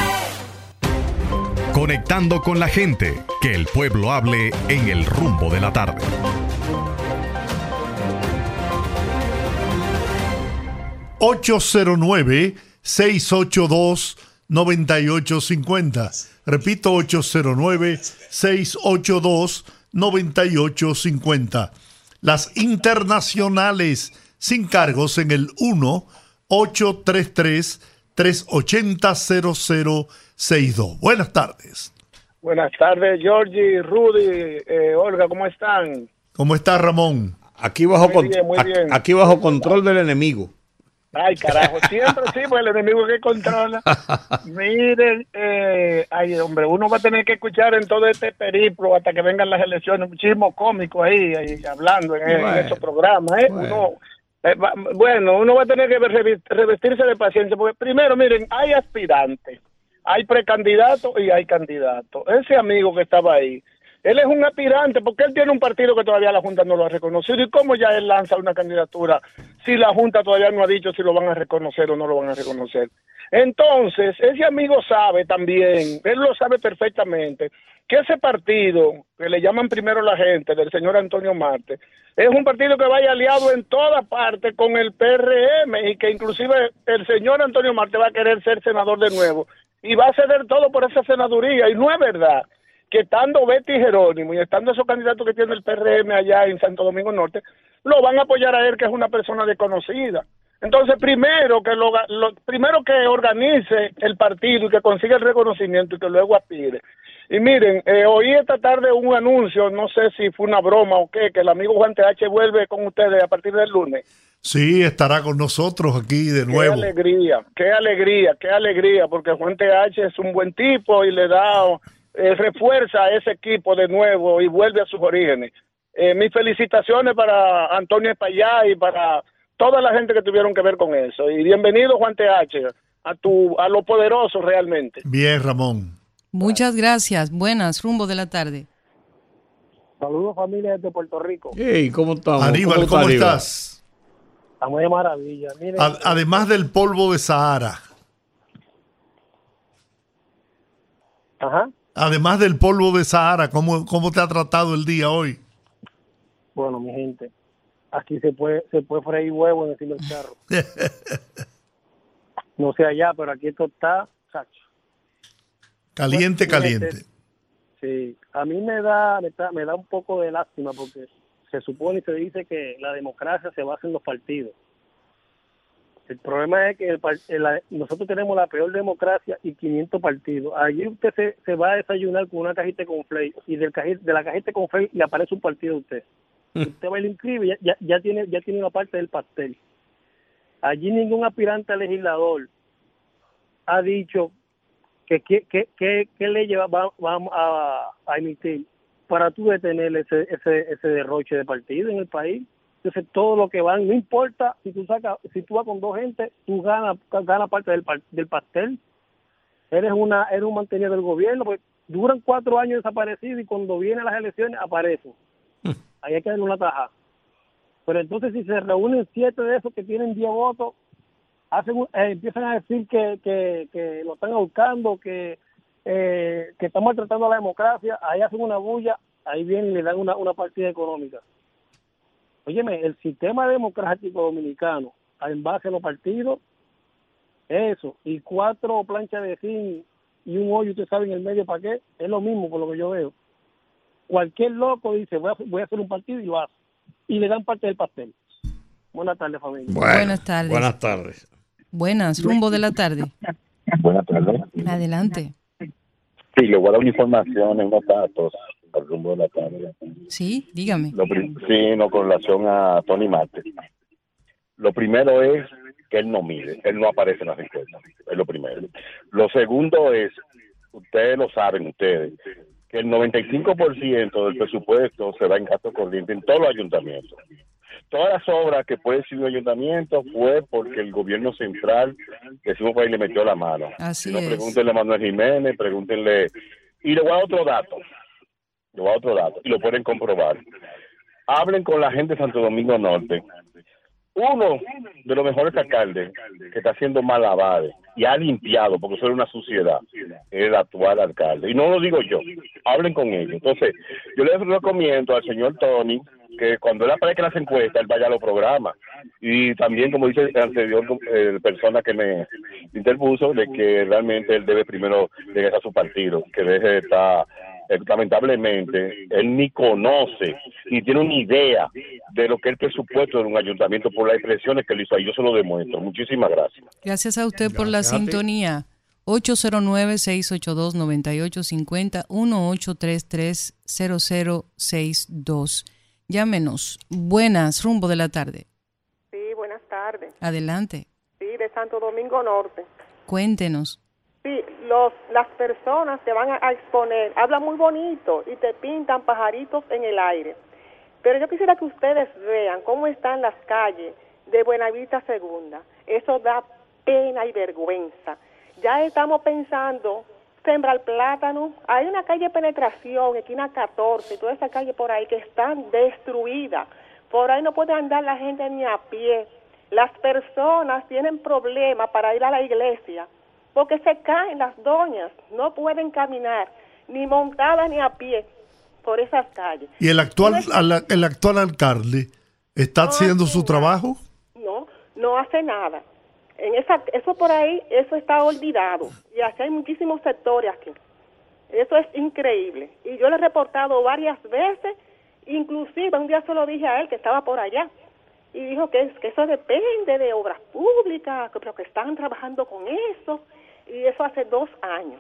Conectando con la gente, que el pueblo hable en el rumbo de la tarde. 809-682-9850. Repito, 809-682-9850. Las internacionales sin cargos en el 1-833-380-0062. Buenas tardes. Buenas tardes, Georgie, Rudy, eh, Olga, ¿cómo están? ¿Cómo está Ramón? Aquí bajo, aquí bajo control del enemigo. Ay, carajo, siempre sí, pues el enemigo que controla. Miren, eh, ay, hombre, uno va a tener que escuchar en todo este periplo hasta que vengan las elecciones, muchísimo cómico ahí, hablando en, esos programas, ¿eh? Uno, eh, bueno, uno va a tener que revestirse de paciencia, porque primero, miren, hay aspirantes, hay precandidatos y hay candidatos. Ese amigo que estaba ahí, él es un aspirante porque él tiene un partido que todavía la Junta no lo ha reconocido. ¿Y cómo ya él lanza una candidatura si la Junta todavía no ha dicho si lo van a reconocer o no lo van a reconocer? Entonces, ese amigo sabe también, él lo sabe perfectamente, que ese partido, que le llaman primero la gente, del señor Antonio Marte, es un partido que vaya aliado en toda parte con el PRM y que inclusive el señor Antonio Marte va a querer ser senador de nuevo y va a ceder todo por esa senaduría y no es verdad que estando Betty Jerónimo y estando esos candidatos que tiene el PRM allá en Santo Domingo Norte, lo van a apoyar a él, que es una persona desconocida. Entonces, primero que lo, primero que organice el partido y que consiga el reconocimiento y que luego aspire. Y miren, eh, oí esta tarde un anuncio, no sé si fue una broma o qué, que el amigo Juan TH vuelve con ustedes a partir del lunes. Sí, estará con nosotros aquí de nuevo. Qué alegría, qué alegría, qué alegría, porque Juan TH es un buen tipo y le da eh, refuerza a ese equipo de nuevo y vuelve a sus orígenes. Eh, mis felicitaciones para Antonio Espallá y para toda la gente que tuvieron que ver con eso. Y bienvenido, Juan TH, a, tu, a lo poderoso realmente. Bien, Ramón. Muchas gracias. Buenas, rumbo de la tarde. Saludos, familia de Puerto Rico. Hey, ¿cómo estamos? Aníbal, ¿cómo, estás? Estamos de maravilla. además del polvo de Sahara. Ajá. Además del polvo de Sahara, ¿cómo, cómo te ha tratado el día hoy? Bueno, mi gente, aquí se puede se puede freír huevo en el carro. no sé allá, pero aquí esto está, sacho. Caliente, caliente. Sí, a mí me da, me da, me da un poco de lástima porque se supone y se dice que la democracia se basa en los partidos. El problema es que nosotros tenemos la peor democracia y 500 partidos. Allí usted se, va a desayunar con una cajita con flay y del de la cajita con flay le aparece un partido a usted. Mm. usted va y lo inscribe ya, ya, tiene, ya tiene una parte del pastel. Allí ningún aspirante a legislador ha dicho que qué ley va, vamos a, a, emitir para tú detener ese, ese, ese derroche de partido en el país. Entonces todo lo que van, no importa si tú sacas, si tú vas con dos gente, tú ganas, ganas parte del, del pastel. Eres una, eres un mantenido del gobierno, pues duran cuatro años desaparecidos y cuando vienen las elecciones aparecen. Ahí hay que darle una taja. Pero entonces si se reúnen siete de esos que tienen diez votos, hacen, eh, empiezan a decir que, que, lo están buscando, que, eh, que están maltratando a la democracia, ahí hacen una bulla, ahí vienen y le dan una, una partida económica. Óyeme, el sistema democrático dominicano, en base a los partidos, eso, y cuatro planchas de zinc y un hoyo, usted sabe, en el medio, ¿para qué? Es lo mismo por lo que yo veo. Cualquier loco dice, voy a, voy a hacer un partido y lo hace. Y le dan parte del pastel. Buenas tardes, familia. buenas tardes. Buenas tardes. Buenas, rumbo de la tarde. Buenas tardes. Adelante. Sí, le voy a dar una información en unos datos al rumbo de la tarde. Sí, dígame. sí, no, con relación a Tony Marte. Lo primero es que él no mide, él no aparece en las encuestas, es lo primero. Lo segundo es, ustedes lo saben, ustedes, que el 95% del presupuesto se va en gasto corriente en todos los ayuntamientos. Todas las obras que puede decir un ayuntamiento fue porque el gobierno central, que decimos ahí, le metió la mano. Así no, Pregúntenle a Manuel Jiménez, pregúntenle. Y le voy a otro dato le voy a otro dato y lo pueden comprobar. Hablen con la gente de Santo Domingo Norte. Uno de los mejores alcaldes que está haciendo malabares y ha limpiado, porque eso es una suciedad, es el actual alcalde. Y no lo digo yo, hablen con ellos. Entonces, yo les recomiendo al señor Tony que cuando él aparezca en las encuestas, él vaya a los programas. Y también, como dice el anterior persona que me interpuso, de que realmente él debe primero llegar a su partido, que deje de estar eh, lamentablemente, él ni conoce ni tiene una idea de lo que es el presupuesto de un ayuntamiento por las expresiones que él hizo ahí. Yo se lo demuestro. Muchísimas gracias. Gracias a usted por la sintonía. 809-682-9850, 1833-0062. Llámenos. Buenas, rumbo de la tarde. Sí, buenas tardes. Adelante. Sí, de Santo Domingo Norte. Cuéntenos. Sí, los, las personas te van a, exponer, hablan muy bonito y te pintan pajaritos en el aire. Pero yo quisiera que ustedes vean cómo están las calles de Buenavista Segunda. Eso da pena y vergüenza. Ya estamos pensando sembrar plátano. Hay una calle penetración, esquina 14, toda esa calle por ahí que están destruidas. Por ahí no puede andar la gente ni a pie. Las personas tienen problemas para ir a la iglesia porque se caen las doñas, no pueden caminar, ni montadas ni a pie por esas calles. ¿Y el actual, el actual alcalde está haciendo su trabajo? No, no hace nada. En esa, eso por ahí, eso está olvidado. Y así hay muchísimos sectores aquí. Eso es increíble. Y yo le he reportado varias veces, inclusive un día se lo dije a él que estaba por allá y dijo que, que eso depende de obras públicas, pero que están trabajando con eso y eso hace dos años.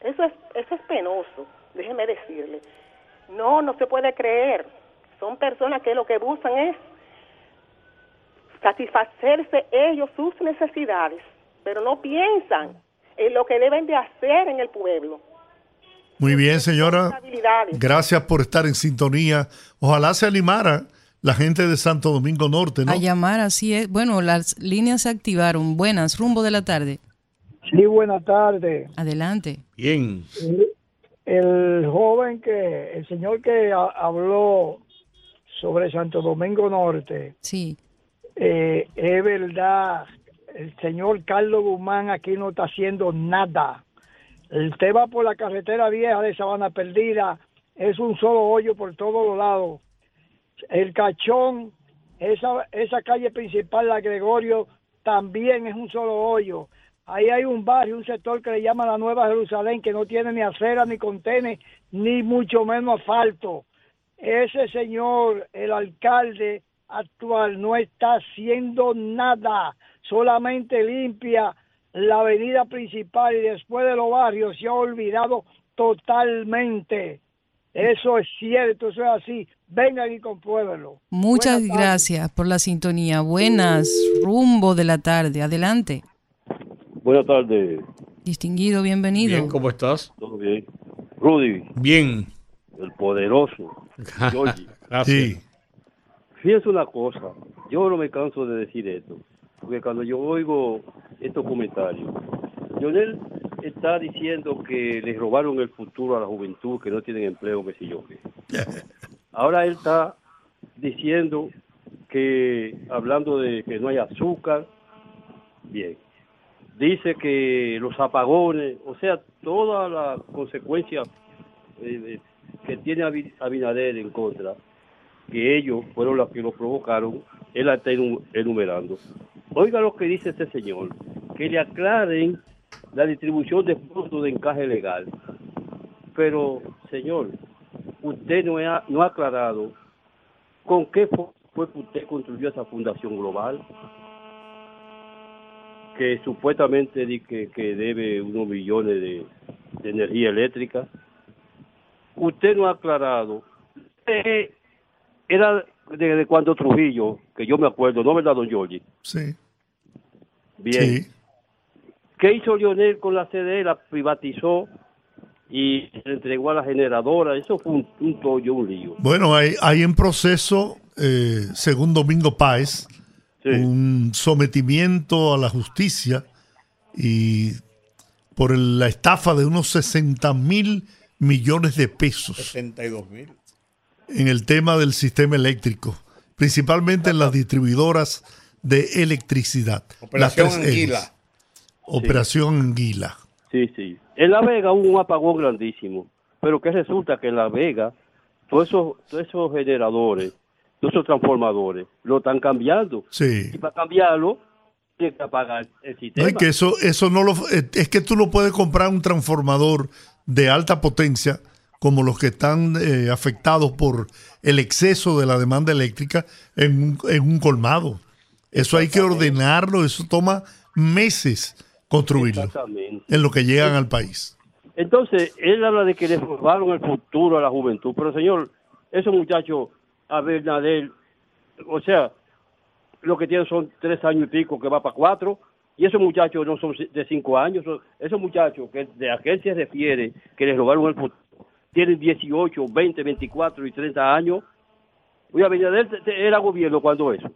Eso es, eso es penoso, déjeme decirle. No, no se puede creer. Son personas que lo que buscan es satisfacerse ellos sus necesidades, pero no piensan en lo que deben de hacer en el pueblo. Muy bien, señora. Gracias por estar en sintonía. Ojalá se animara la gente de Santo Domingo Norte, ¿no? A llamar, así es. Bueno, las líneas se activaron. Buenas, rumbo de la tarde. Sí, buenas tardes. Adelante. Bien. El, joven que, el señor que habló sobre Santo Domingo Norte. Sí. Eh, es verdad, el señor Carlos Guzmán aquí no está haciendo nada. Usted va por la carretera vieja de Sabana Perdida, es un solo hoyo por todos los lados. El Cachón, esa, esa calle principal, la Gregorio, también es un solo hoyo. Ahí hay un barrio, un sector que le llama la Nueva Jerusalén, que no tiene ni acera, ni contene, ni mucho menos asfalto. Ese señor, el alcalde actual, no está haciendo nada. solamente limpia la avenida principal y después de los barrios se ha olvidado totalmente. Eso es cierto, eso es así. Vengan y compruébenlo. Muchas gracias por la sintonía. Buenas, rumbo de la tarde. Adelante. Buenas tardes. Distinguido, bienvenido. Bien, ¿cómo estás? Todo bien. Rudy. Bien. El poderoso. Georgie. Gracias. Fíjense una cosa, yo no me canso de decir esto, porque cuando yo oigo estos comentarios, Lionel está diciendo que les robaron el futuro a la juventud, que no tienen empleo, que sé yo qué. Ahora él está diciendo que, hablando de que no hay azúcar, bien. Dice que los apagones, o sea, todas las consecuencias eh, que tiene Abi- Abinader en contra, que ellos fueron los que lo provocaron, él la está enu- enumerando. Oiga lo que dice este señor, que le aclaren la distribución de fondos de encaje legal. Pero, señor, usted no ha, no ha aclarado con qué fue que usted construyó esa fundación global, que supuestamente di que, que debe unos millones de, de energía eléctrica. Usted no ha aclarado. Eh, era desde cuando Trujillo, que yo me acuerdo, ¿no verdad, don Giorgi? Sí. Bien. Sí. ¿Qué hizo Lionel con la CDE? La privatizó y se entregó a la generadora. Eso fue un, un tollo, un lío. Bueno, hay, hay en proceso, eh, según Domingo Páez, un sometimiento a la justicia y por el- la estafa de unos 60 mil millones de pesos 62 mil. en el tema del sistema eléctrico, principalmente en las distribuidoras de electricidad. Operación Anguila. Operación Anguila. Sí, sí. En La Vega hubo un apagón grandísimo. Pero que resulta que en La Vega, todos esos, todos esos generadores, todos esos transformadores, lo están cambiando. Sí. Y para cambiarlo, tiene que apagar el No, sistema. es que eso, eso no lo, es que tú no puedes comprar un transformador de alta potencia como los que están eh, afectados por el exceso de la demanda eléctrica en un, en un colmado. Eso hay que ordenarlo, eso toma meses construirlo en lo que llegan al país. Entonces, él habla de que le robaron el futuro a la juventud. Pero, señor, esos muchachos, a Bernadette, o sea, lo que tienen son tres años y pico, que va para cuatro, y esos muchachos no son de cinco años. Esos muchachos que de a se refiere que les robaron el futuro, tienen 18, 20, 24 y 30 años. Oye, Abinader te- te- era gobierno cuando eso.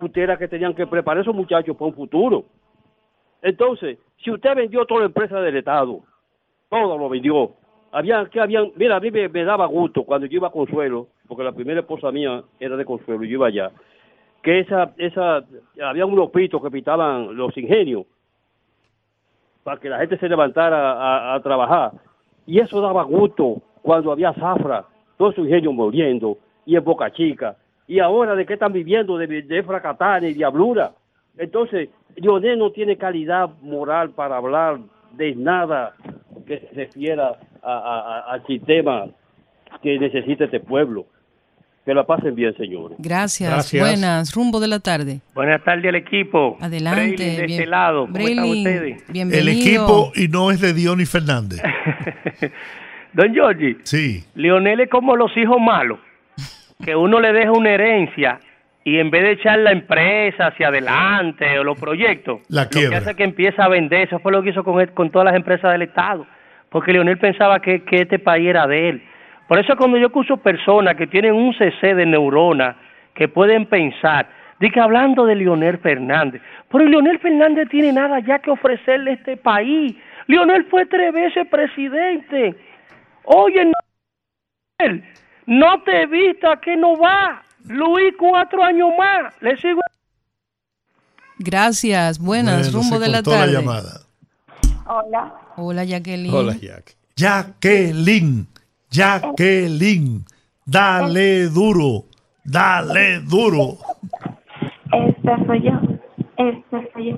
Usted era que tenían que preparar esos muchachos para un futuro. Entonces, si usted vendió toda la empresa del Estado, todo lo vendió. Había, que habían, mira, a mí me, me daba gusto cuando yo iba a Consuelo, porque la primera esposa mía era de Consuelo y yo iba allá, que esa, esa, había unos pitos que pitaban los ingenios para que la gente se levantara a, trabajar. Y eso daba gusto cuando había zafra, todos esos ingenios muriendo, y en Boca Chica. Y ahora, ¿de qué están viviendo? De, de y diablura. Entonces, Lionel no tiene calidad moral para hablar de nada que se refiera al sistema que necesita este pueblo. Que la pasen bien, señores. Gracias. Gracias. Buenas, rumbo de la tarde. Buenas tardes al equipo. Adelante. Braylon de bien- este lado. ¿Cómo están ustedes? Bienvenido. El equipo y no es de Diony Fernández. Don Giorgi, Sí. Lionel es como los hijos malos, que uno le deja una herencia y en vez de echar la empresa hacia adelante o los proyectos, La lo que quiebra. hace es que empieza a vender. Eso fue lo que hizo con, con todas las empresas del Estado, porque Lionel pensaba que, que este país era de él. Por eso cuando yo escucho personas que tienen un CC de neurona, que pueden pensar, de que hablando de Lionel Fernández, pero Lionel Fernández tiene nada ya que ofrecerle a este país. Lionel fue tres veces presidente. Oye, no, no te vista que no va. Luis, cuatro años más. Le sigo. Gracias. Buenas, Bueno, rumbo se de la tarde. llamada. Hola. Hola, Jacqueline. Jacqueline, Jacqueline, dale duro, dale duro. Este soy yo. Este soy yo.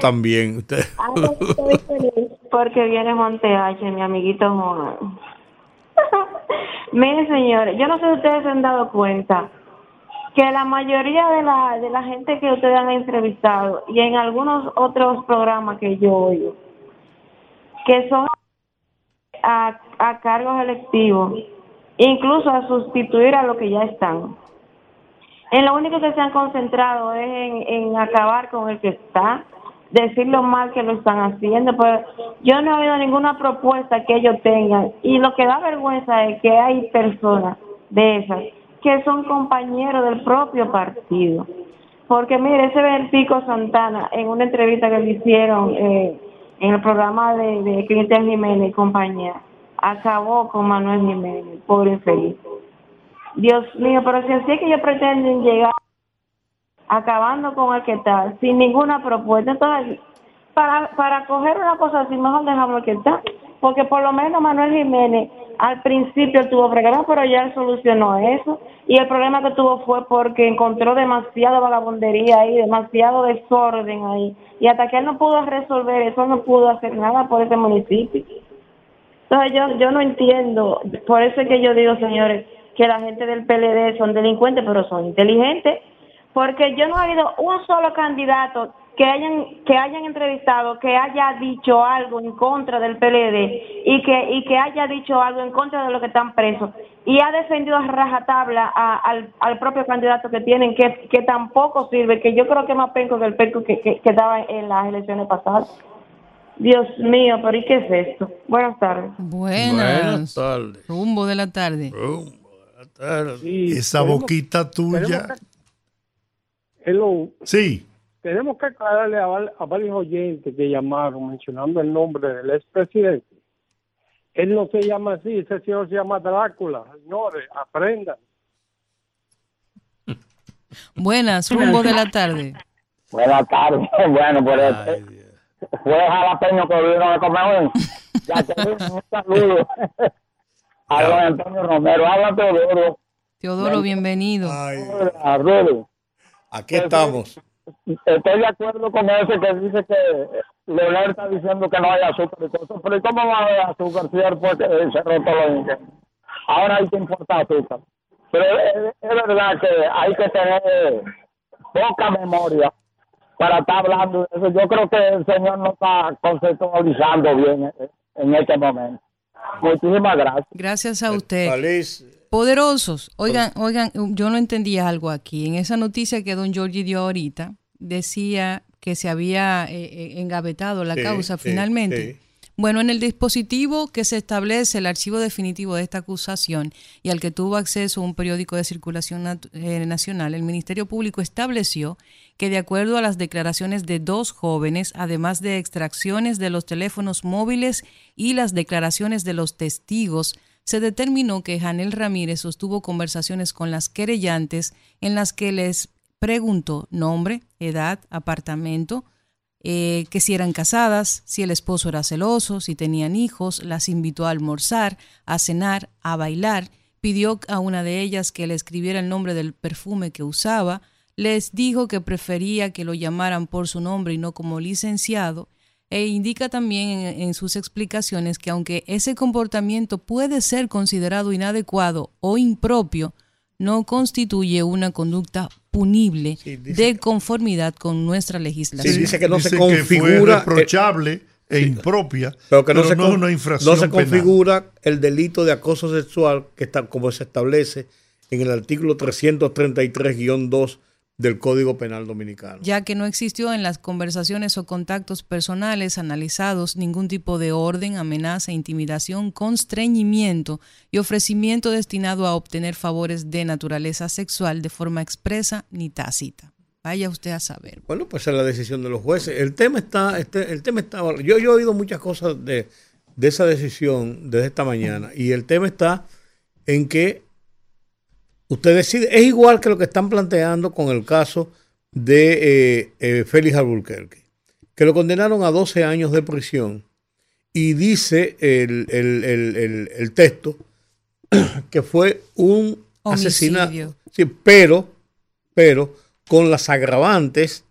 Tan bien. Usted. Ahora estoy feliz porque viene Monteache, mi amiguito Juan. Miren, señores, yo no sé si ustedes se han dado cuenta que la mayoría de la, de la gente que ustedes han entrevistado y en algunos otros programas que yo oigo, que son a, a cargos electivos, incluso a sustituir a los que ya están. En lo único que se han concentrado es en, en acabar con el que está, decir lo mal que lo están haciendo, pero yo no he oído ninguna propuesta que ellos tengan. Y lo que da vergüenza es que hay personas de esas que son compañeros del propio partido. Porque mire, ese Vertico Santana, en una entrevista que le hicieron eh, en el programa de, de Jiménez y compañía, acabó con Manuel Jiménez, pobre infeliz. Dios mío, pero si así es que ellos pretenden llegar acabando con el que está, sin ninguna propuesta, entonces, para, para coger una cosa así, mejor dejamos el que está. Porque por lo menos Manuel Jiménez al principio tuvo problemas, pero ya él solucionó eso. Y el problema que tuvo fue porque encontró demasiada vagabundería ahí, demasiado desorden ahí. Y hasta que él no pudo resolver eso, no pudo hacer nada por ese municipio. Entonces yo, yo no entiendo, por eso es que yo digo, señores, que la gente del PLD son delincuentes, pero son inteligentes, porque yo no he habido un solo candidato que hayan que hayan entrevistado que haya dicho algo en contra del PLD y que y que haya dicho algo en contra de los que están presos y ha defendido a rajatabla a, al, al propio candidato que tienen que, que tampoco sirve que yo creo que es más penco que el penco que, que, que estaba en las elecciones pasadas Dios mío, pero ¿y qué es esto? Buenas tardes. Buenas, Buenas tardes. Rumbo de la tarde. Esa boquita tuya. Hello. Sí. Tenemos que aclararle a, varios oyentes que llamaron mencionando el nombre del expresidente. Él no se llama así, ese señor se llama Drácula. Señores, aprendan. Buenas, rumbo de la tarde. Buenas tardes. Bueno, por este, fue jalapeño que vino de comer. Ya te digo, un saludo a don Antonio Romero. Habla Teodoro. Teodoro, bienvenido. A Rudy. Aquí estamos. Estoy de acuerdo con ese que dice que Leonel está diciendo que no hay azúcar y cosas. Pero ¿y cómo va a haber azúcar si él fue que cerró todo lo indígenas? Ahora hay que importar azúcar. Pero es, es verdad que hay que tener poca memoria para estar hablando de eso. Yo creo que el señor no está conceptualizando bien en- en este momento. Muchísimas gracias. Gracias a usted. Poderosos. Oigan, oigan, yo no entendía algo aquí. En esa noticia que don Giorgi dio ahorita, decía que se había eh, eh, engavetado la Sí, causa sí, finalmente. sí. Bueno, en el dispositivo que se establece el archivo definitivo de esta acusación y al que tuvo acceso un periódico de circulación eh, nacional, el Ministerio Público estableció que de acuerdo a las declaraciones de dos jóvenes, además de extracciones de los teléfonos móviles y las declaraciones de los testigos, se determinó que Janel Ramírez sostuvo conversaciones con las querellantes en las que les preguntó nombre, edad, apartamento, eh, que si eran casadas, si el esposo era celoso, si tenían hijos, las invitó a almorzar, a cenar, a bailar, pidió a una de ellas que le escribiera el nombre del perfume que usaba, les dijo que prefería que lo llamaran por su nombre y no como licenciado, e indica también en, en sus explicaciones que aunque ese comportamiento puede ser considerado inadecuado o impropio, no constituye una conducta punible de conformidad con nuestra legislación. Sí, dice que no se Dice que fue configura. reprochable e impropia, pero que no, se, no con- es una infracción no se penal. configura el delito de acoso sexual que está como se establece en el artículo 333-2 del Código Penal Dominicano. ya que no existió en las conversaciones o contactos personales analizados ningún tipo de orden, amenaza, intimidación, constreñimiento y ofrecimiento destinado a obtener favores de naturaleza sexual de forma expresa ni tácita. Vaya usted a saber. Bueno, pues es la decisión de los jueces. El tema está, este, el tema está. Yo, yo he oído muchas cosas de, de esa decisión desde esta mañana y el tema está en que usted decide. Es igual que lo que están planteando con el caso de eh, eh, Félix Alburquerque, que lo condenaron a 12 años de prisión y dice el, el- el- el- texto que fue un asesinato. Homicidio. Sí, pero, pero con las agravantes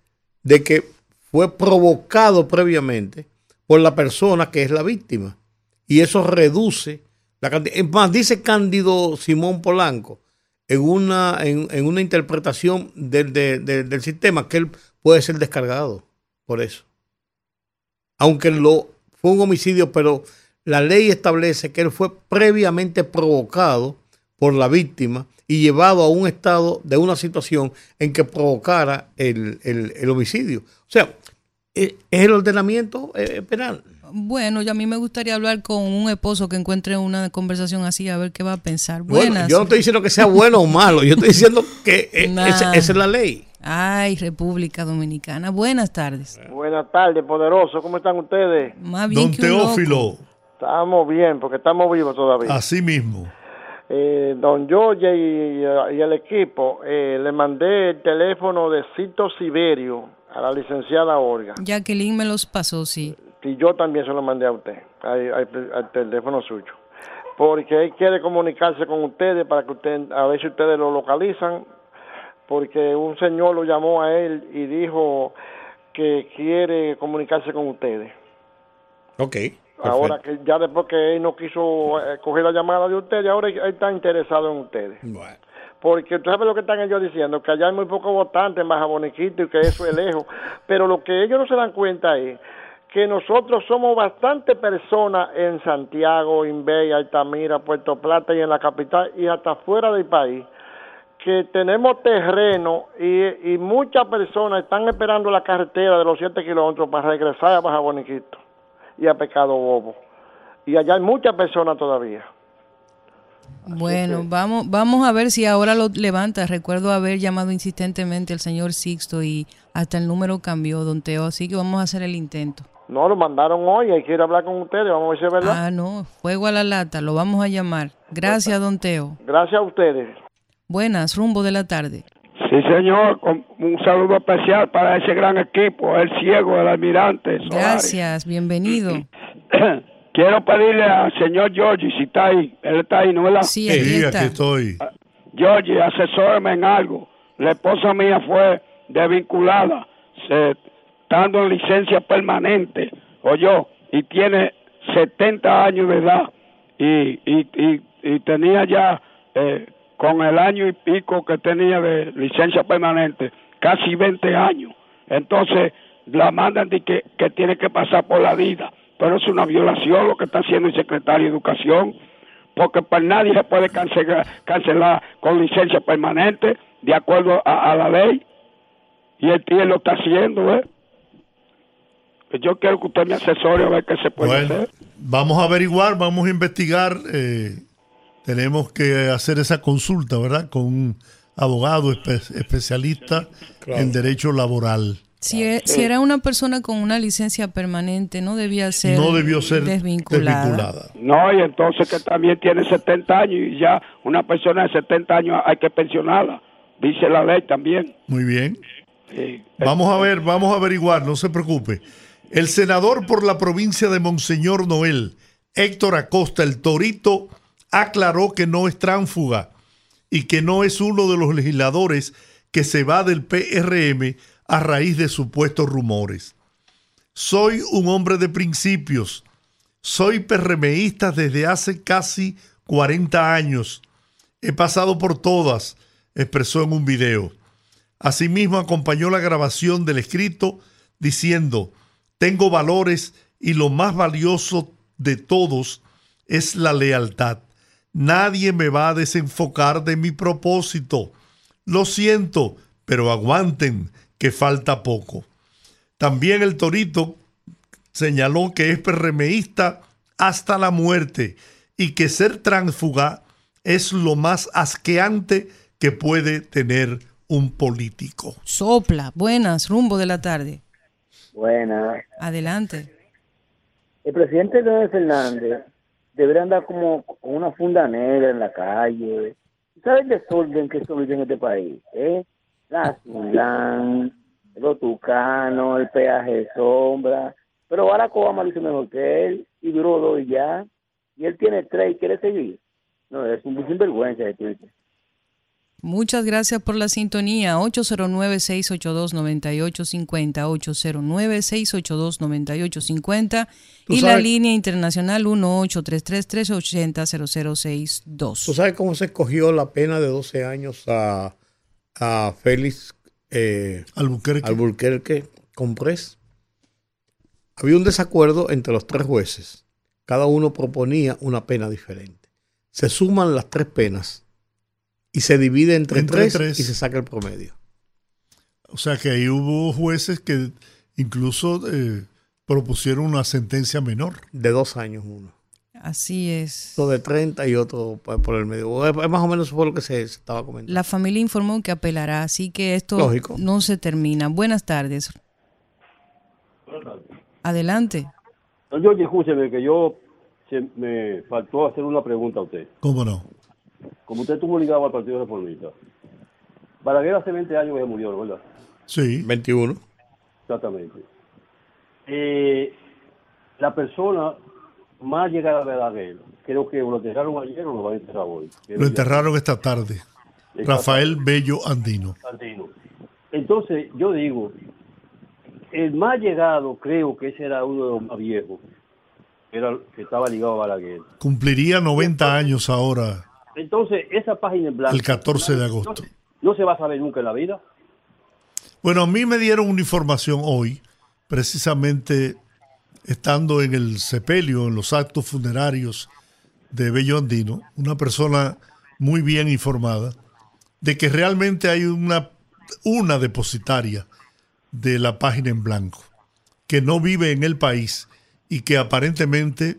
de que fue provocado previamente por la persona que es la víctima. Y eso reduce la cantidad. Es más, dice Cándido Simón Polanco, en una, en, una interpretación del, del sistema que él puede ser descargado por eso. Aunque lo fue un homicidio, pero la ley establece que él fue previamente provocado por la víctima y llevado a un estado de una situación en que provocara el, homicidio. O sea, eh, es el ordenamiento eh, penal. Bueno, yo a mí me gustaría hablar con un esposo que encuentre una conversación así, a ver qué va a pensar. Buenas. Bueno, yo no estoy diciendo que sea bueno o malo, yo estoy diciendo que eh, esa, es la ley. Ay, República Dominicana. Buenas tardes. Buenas tardes, poderoso. ¿Cómo están ustedes? Más bien Don Teófilo. Estamos bien, porque estamos vivos todavía. Así mismo. Eh, don George y, el equipo, eh, le mandé el teléfono de Cito Siberio a la licenciada Olga. Jacqueline me los pasó, sí y yo también se lo mandé a usted, al, teléfono suyo. Porque él quiere comunicarse con ustedes para que usted, a ver si ustedes lo localizan, porque un señor lo llamó a él y dijo que quiere comunicarse con ustedes. Ok. Ahora que ya después que él no quiso eh, coger la llamada de ustedes, ahora él está interesado en ustedes. Bueno. Porque tú sabes lo que están ellos diciendo, que allá hay muy pocos votantes en Baja Boniquito y que eso es lejos. Pero lo que ellos no se dan cuenta es que nosotros somos bastante personas en Santiago, Inbey, Altamira, Puerto Plata y en la capital y hasta fuera del país, que tenemos terreno y, muchas personas están esperando la carretera de los 7 kilómetros para regresar a Baja Boniquito y a Pecado Bobo. Y allá hay muchas personas todavía. Bueno, vamos, vamos a ver si ahora lo levanta. Recuerdo haber llamado insistentemente al señor Sixto y hasta el número cambió, don Teo, así que vamos a hacer el intento. No, lo mandaron hoy y quiere hablar con ustedes, vamos a ver si es verdad. Ah, no, fuego a la lata, lo vamos a llamar. Gracias, don Teo. Gracias a ustedes. Buenas, rumbo de la tarde. Sí, señor, un saludo especial para ese gran equipo, el ciego, el almirante. Gracias, bienvenido. Quiero pedirle al señor Georgie, si está ahí, él está ahí, ¿no es Sí, aquí, aquí estoy. Georgie, asesóreme en algo. La esposa mía fue desvinculada. Se estando en licencia permanente, yo y tiene 70 años de edad y, y, tenía ya, eh, con el año y pico que tenía de licencia permanente, casi 20 años. Entonces la mandan de que, tiene que pasar por la vida, pero es una violación lo que está haciendo el secretario de Educación, porque para nadie se puede cancelar, cancelar con licencia permanente de acuerdo a, la ley, y el tío lo está haciendo, ¿eh? Yo quiero que usted me asesore a ver qué se puede hacer. Vamos a averiguar, vamos a investigar. Eh, tenemos que hacer esa consulta, ¿verdad? Con un abogado especialista en derecho laboral. Si, e, si, era una persona con una licencia permanente, no debía ser, no debió ser desvinculada. No, y entonces que también tiene 70 años y ya una persona de 70 años hay que pensionarla, dice la ley también. Muy bien. Vamos a ver, vamos a averiguar, no se preocupe. El senador por la provincia de Monseñor Noel, Héctor Acosta, el Torito, aclaró que no es tránfuga y que no es uno de los legisladores que se va del PRM a raíz de supuestos rumores. Soy un hombre de principios. Soy PRMista desde hace casi 40 años. He pasado por todas, expresó en un video. Asimismo acompañó la grabación del escrito diciendo, tengo valores y lo más valioso de todos es la lealtad. Nadie me va a desenfocar de mi propósito. Lo siento, pero aguanten, que falta poco. También el Torito señaló que es PRMista hasta la muerte y que ser transfuga es lo más asqueante que puede tener un político. Sopla, buenas, rumbo de la tarde. Buenas. Adelante. El presidente Leonel Fernández debería andar como con una funda negra en la calle. ¿Sabes el desorden que se vive en este país? ¿Eh? La Zulán, los tucanos, el peaje de sombra. Pero Barack Obama lo hizo mejor que él y duró dos y ya. Y él tiene tres y quiere seguir. No, es un sinvergüenza de Twitter. Muchas gracias por la sintonía. 809-682-9850, 809-682-9850 y la línea internacional 1833-380-0062. ¿Tú sabes cómo se escogió la pena de 12 años a, a Félix eh, Albuquerque. Albuquerque Comprés? Había un desacuerdo entre los tres jueces. Cada uno proponía una pena diferente. Se suman las tres penas y se divide entre, tres, y se saca el promedio. O sea que ahí hubo jueces que incluso eh, propusieron una sentencia menor. De dos años uno. Así es. Uno de 30 y otro por el medio. Es más o menos fue lo que se, estaba comentando. La familia informó que apelará, así que esto no se termina. Buenas tardes. Adelante. Yo, escúcheme, que yo me faltó hacer una pregunta a usted. ¿Cómo no? Como usted estuvo ligado al Partido Reformista, Balaguer hace 20 años que murió, ¿verdad? Sí. 21. Exactamente. Eh, la persona más llegada a Balaguer, creo que lo enterraron ayer o lo van a enterrar hoy. Lo enterraron esta tarde. Rafael Bello Andino. Andino. Entonces, yo digo, el más llegado, creo que ese era uno de los más viejos, era, que estaba ligado a Balaguer. Cumpliría 90 años ahora entonces, esa página en blanco. El 14 de agosto. No, se va a saber nunca en la vida. Bueno, a mí me dieron una información hoy, precisamente estando en el sepelio, en los actos funerarios de Bello Andino, una persona muy bien informada, de que realmente hay una, una depositaria de la página en blanco, que no vive en el país y que aparentemente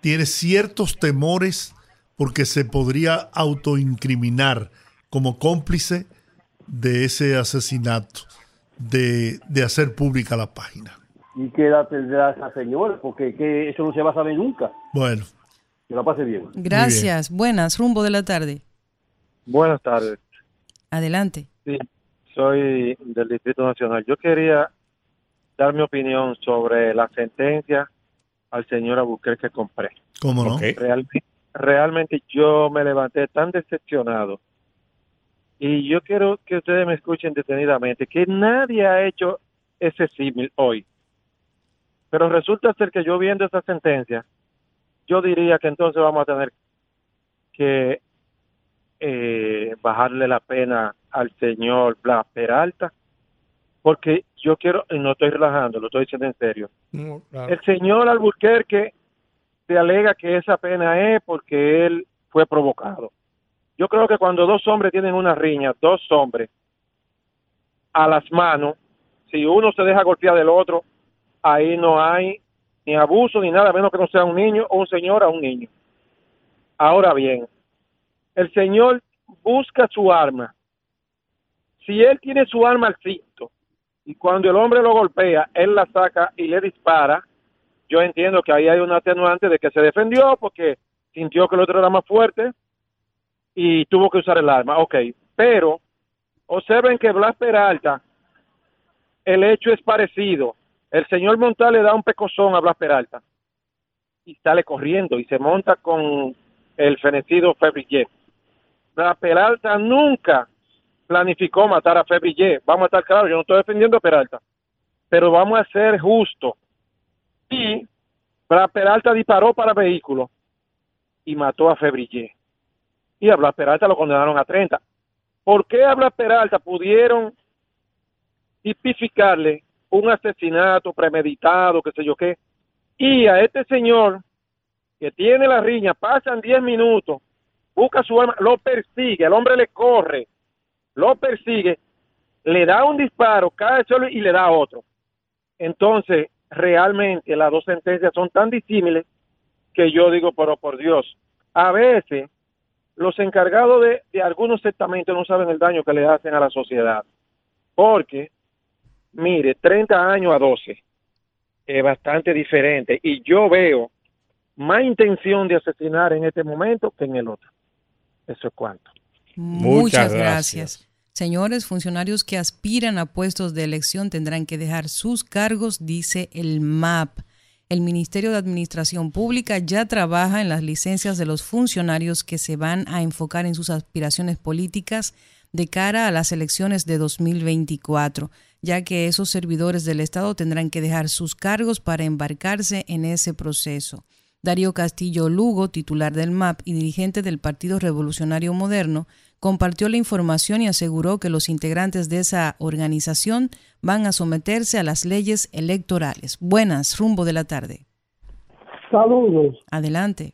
tiene ciertos temores porque se podría autoincriminar como cómplice de ese asesinato, de, hacer pública la página. ¿Y qué edad tendrá esa señora? Porque que eso no se va a saber nunca. Bueno. Que la pase bien. Gracias. Buenas. Rumbo de la tarde. Buenas tardes. Adelante. Sí, soy del Distrito Nacional. Yo quería dar mi opinión sobre la sentencia al señor que compré. ¿Cómo no? Realmente, realmente yo me levanté tan decepcionado. Y yo quiero que ustedes me escuchen detenidamente, que nadie ha hecho ese símil hoy. Pero resulta ser que yo viendo esa sentencia, yo diría que entonces vamos a tener que eh, bajarle la pena al señor Blas Peralta, porque yo quiero, y no estoy relajando, lo estoy diciendo en serio. El señor Alburquerque se alega que esa pena es porque él fue provocado. Yo creo que cuando dos hombres tienen una riña, dos hombres, a las manos, si uno se deja golpear del otro, ahí no hay ni abuso ni nada, menos que no sea un niño o un señor a un niño. Ahora bien, el señor busca su arma. Si él tiene su arma al cinto y cuando el hombre lo golpea, él la saca y le dispara, yo entiendo que ahí hay un atenuante de que se defendió porque sintió que el otro era más fuerte y tuvo que usar el arma. Ok, pero observen que Blas Peralta, el hecho es parecido. El señor Montal le da un pecozón a Blas Peralta y sale corriendo y se monta con el fenecido Febrillé. Blas Peralta nunca planificó matar a Febrillé. Vamos a estar claros, yo no estoy defendiendo a Peralta, pero vamos a ser justos y Peralta disparó para vehículo y mató a Febrillé. Y a Blas Peralta lo condenaron a 30. ¿Por qué a Blas Peralta pudieron tipificarle un asesinato premeditado, qué sé yo qué? Y a este señor que tiene la riña, pasan 10 minutos, busca su arma, lo persigue, el hombre le corre, lo persigue, le da un disparo, cae solo y le da otro. Entonces, realmente las dos sentencias son tan disímiles que yo digo, pero por Dios, a veces los encargados de, de algunos estamentos no saben el daño que le hacen a la sociedad. Porque, mire, 30 años a 12 es bastante diferente y yo veo más intención de asesinar en este momento que en el otro. Eso es cuanto. Muchas, gracias. Señores, funcionarios que aspiran a puestos de elección tendrán que dejar sus cargos, dice el MAP. El Ministerio de Administración Pública ya trabaja en las licencias de los funcionarios que se van a enfocar en sus aspiraciones políticas de cara a las elecciones de 2024, ya que esos servidores del Estado tendrán que dejar sus cargos para embarcarse en ese proceso. Darío Castillo Lugo, titular del MAP y dirigente del Partido Revolucionario Moderno, compartió la información y aseguró que los integrantes de esa organización van a someterse a las leyes electorales. Buenas, rumbo de la tarde. Saludos. Adelante.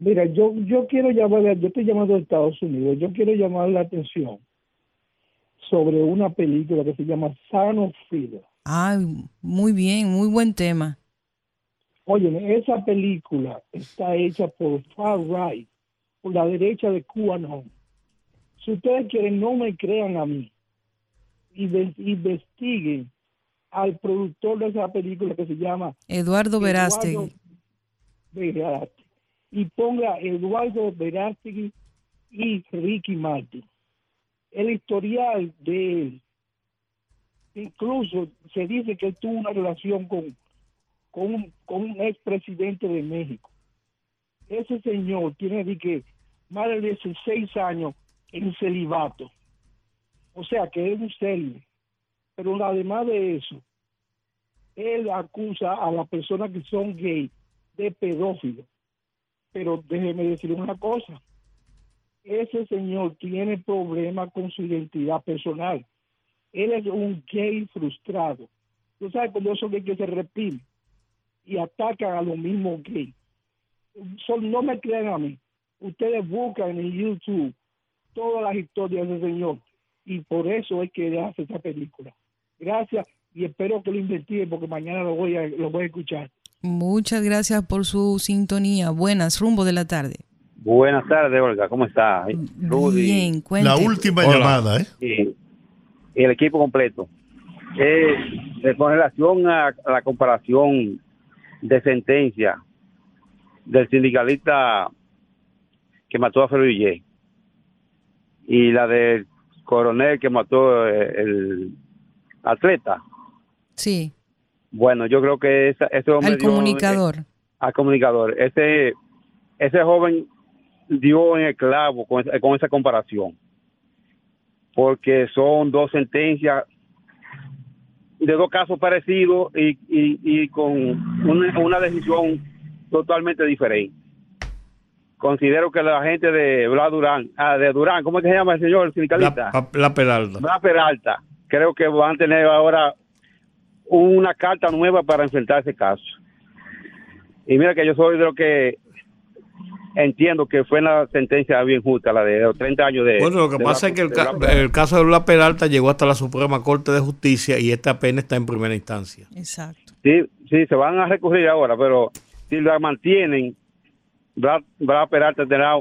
Mira, yo, yo quiero llamar, yo estoy llamando a Estados Unidos, yo quiero llamar la atención sobre una película que se llama Son of Freedom. Ay, muy bien, muy buen tema. Oye, esa película está hecha por Far Right, por la derecha de QAnon. Si ustedes quieren, no me crean a mí. Investiguen al productor de esa película que se llama Eduardo Verástegui. Y ponga Eduardo Verástegui y Ricky Martin. El historial de él. Incluso se dice que él tuvo una relación con, con, un, con un expresidente de México. Ese señor tiene de que más de 16 años en celibato. O sea que es un célibe. Pero además de eso, él acusa a las personas que son gay de pedófilo. Pero déjeme decir una cosa. Ese señor tiene problemas con su identidad personal. Él es un gay frustrado. Tú sabes cuando eso que se reprime y atacan a los mismos gays. no me crean a mí. Ustedes buscan en YouTube todas las historias del Señor. Y por eso es que hace esta película. Gracias y espero que lo investigue porque mañana lo voy a, lo voy a escuchar. Muchas gracias por su sintonía. Buenas, rumbo de la tarde. Buenas tardes, Olga. ¿Cómo está? Rudy. Bien, La última llamada, ¿eh? El equipo completo. Eh, con relación a, la comparación de sentencia del sindicalista que mató a Ferrillé y la del coronel que mató eh, el atleta. Sí. Bueno, yo creo que esa, ese hombre... Al comunicador. al comunicador. Ese, ese joven dio en el clavo con, con esa comparación. Porque son dos sentencias de dos casos parecidos y, y, y con una, una decisión totalmente diferente considero que la gente de Blas Durán, ah, de Durán, ¿cómo es que se llama el señor sindicalista? La, la Peralta. La Peralta. Creo que van a tener ahora una carta nueva para enfrentar ese caso. Y mira que yo soy de lo que entiendo que fue una sentencia bien justa, la de los 30 años de... Bueno, lo que pasa es que el, el, caso de la Peralta llegó hasta la Suprema Corte de Justicia y esta pena está en primera instancia. Exacto. Sí, sí, se van a recurrir ahora, pero si la mantienen, Brad, Peralta tendrá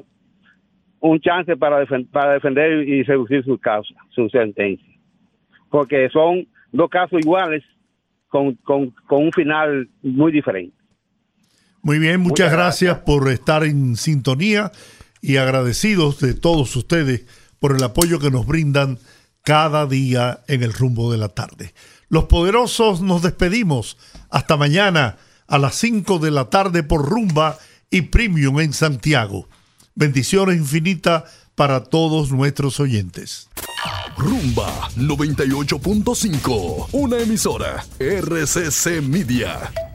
un chance para, para defender y reducir su causa, su sentencia. Porque son dos casos iguales con, con, un final muy diferente. Muy bien, muchas, gracias, por estar en sintonía y agradecidos de todos ustedes por el apoyo que nos brindan cada día en el rumbo de la tarde. Los poderosos nos despedimos. Hasta mañana a las 5 de la tarde por rumba y Premium en Santiago. Bendiciones infinitas para todos nuestros oyentes. Rumba 98.5, una emisora RCC Media.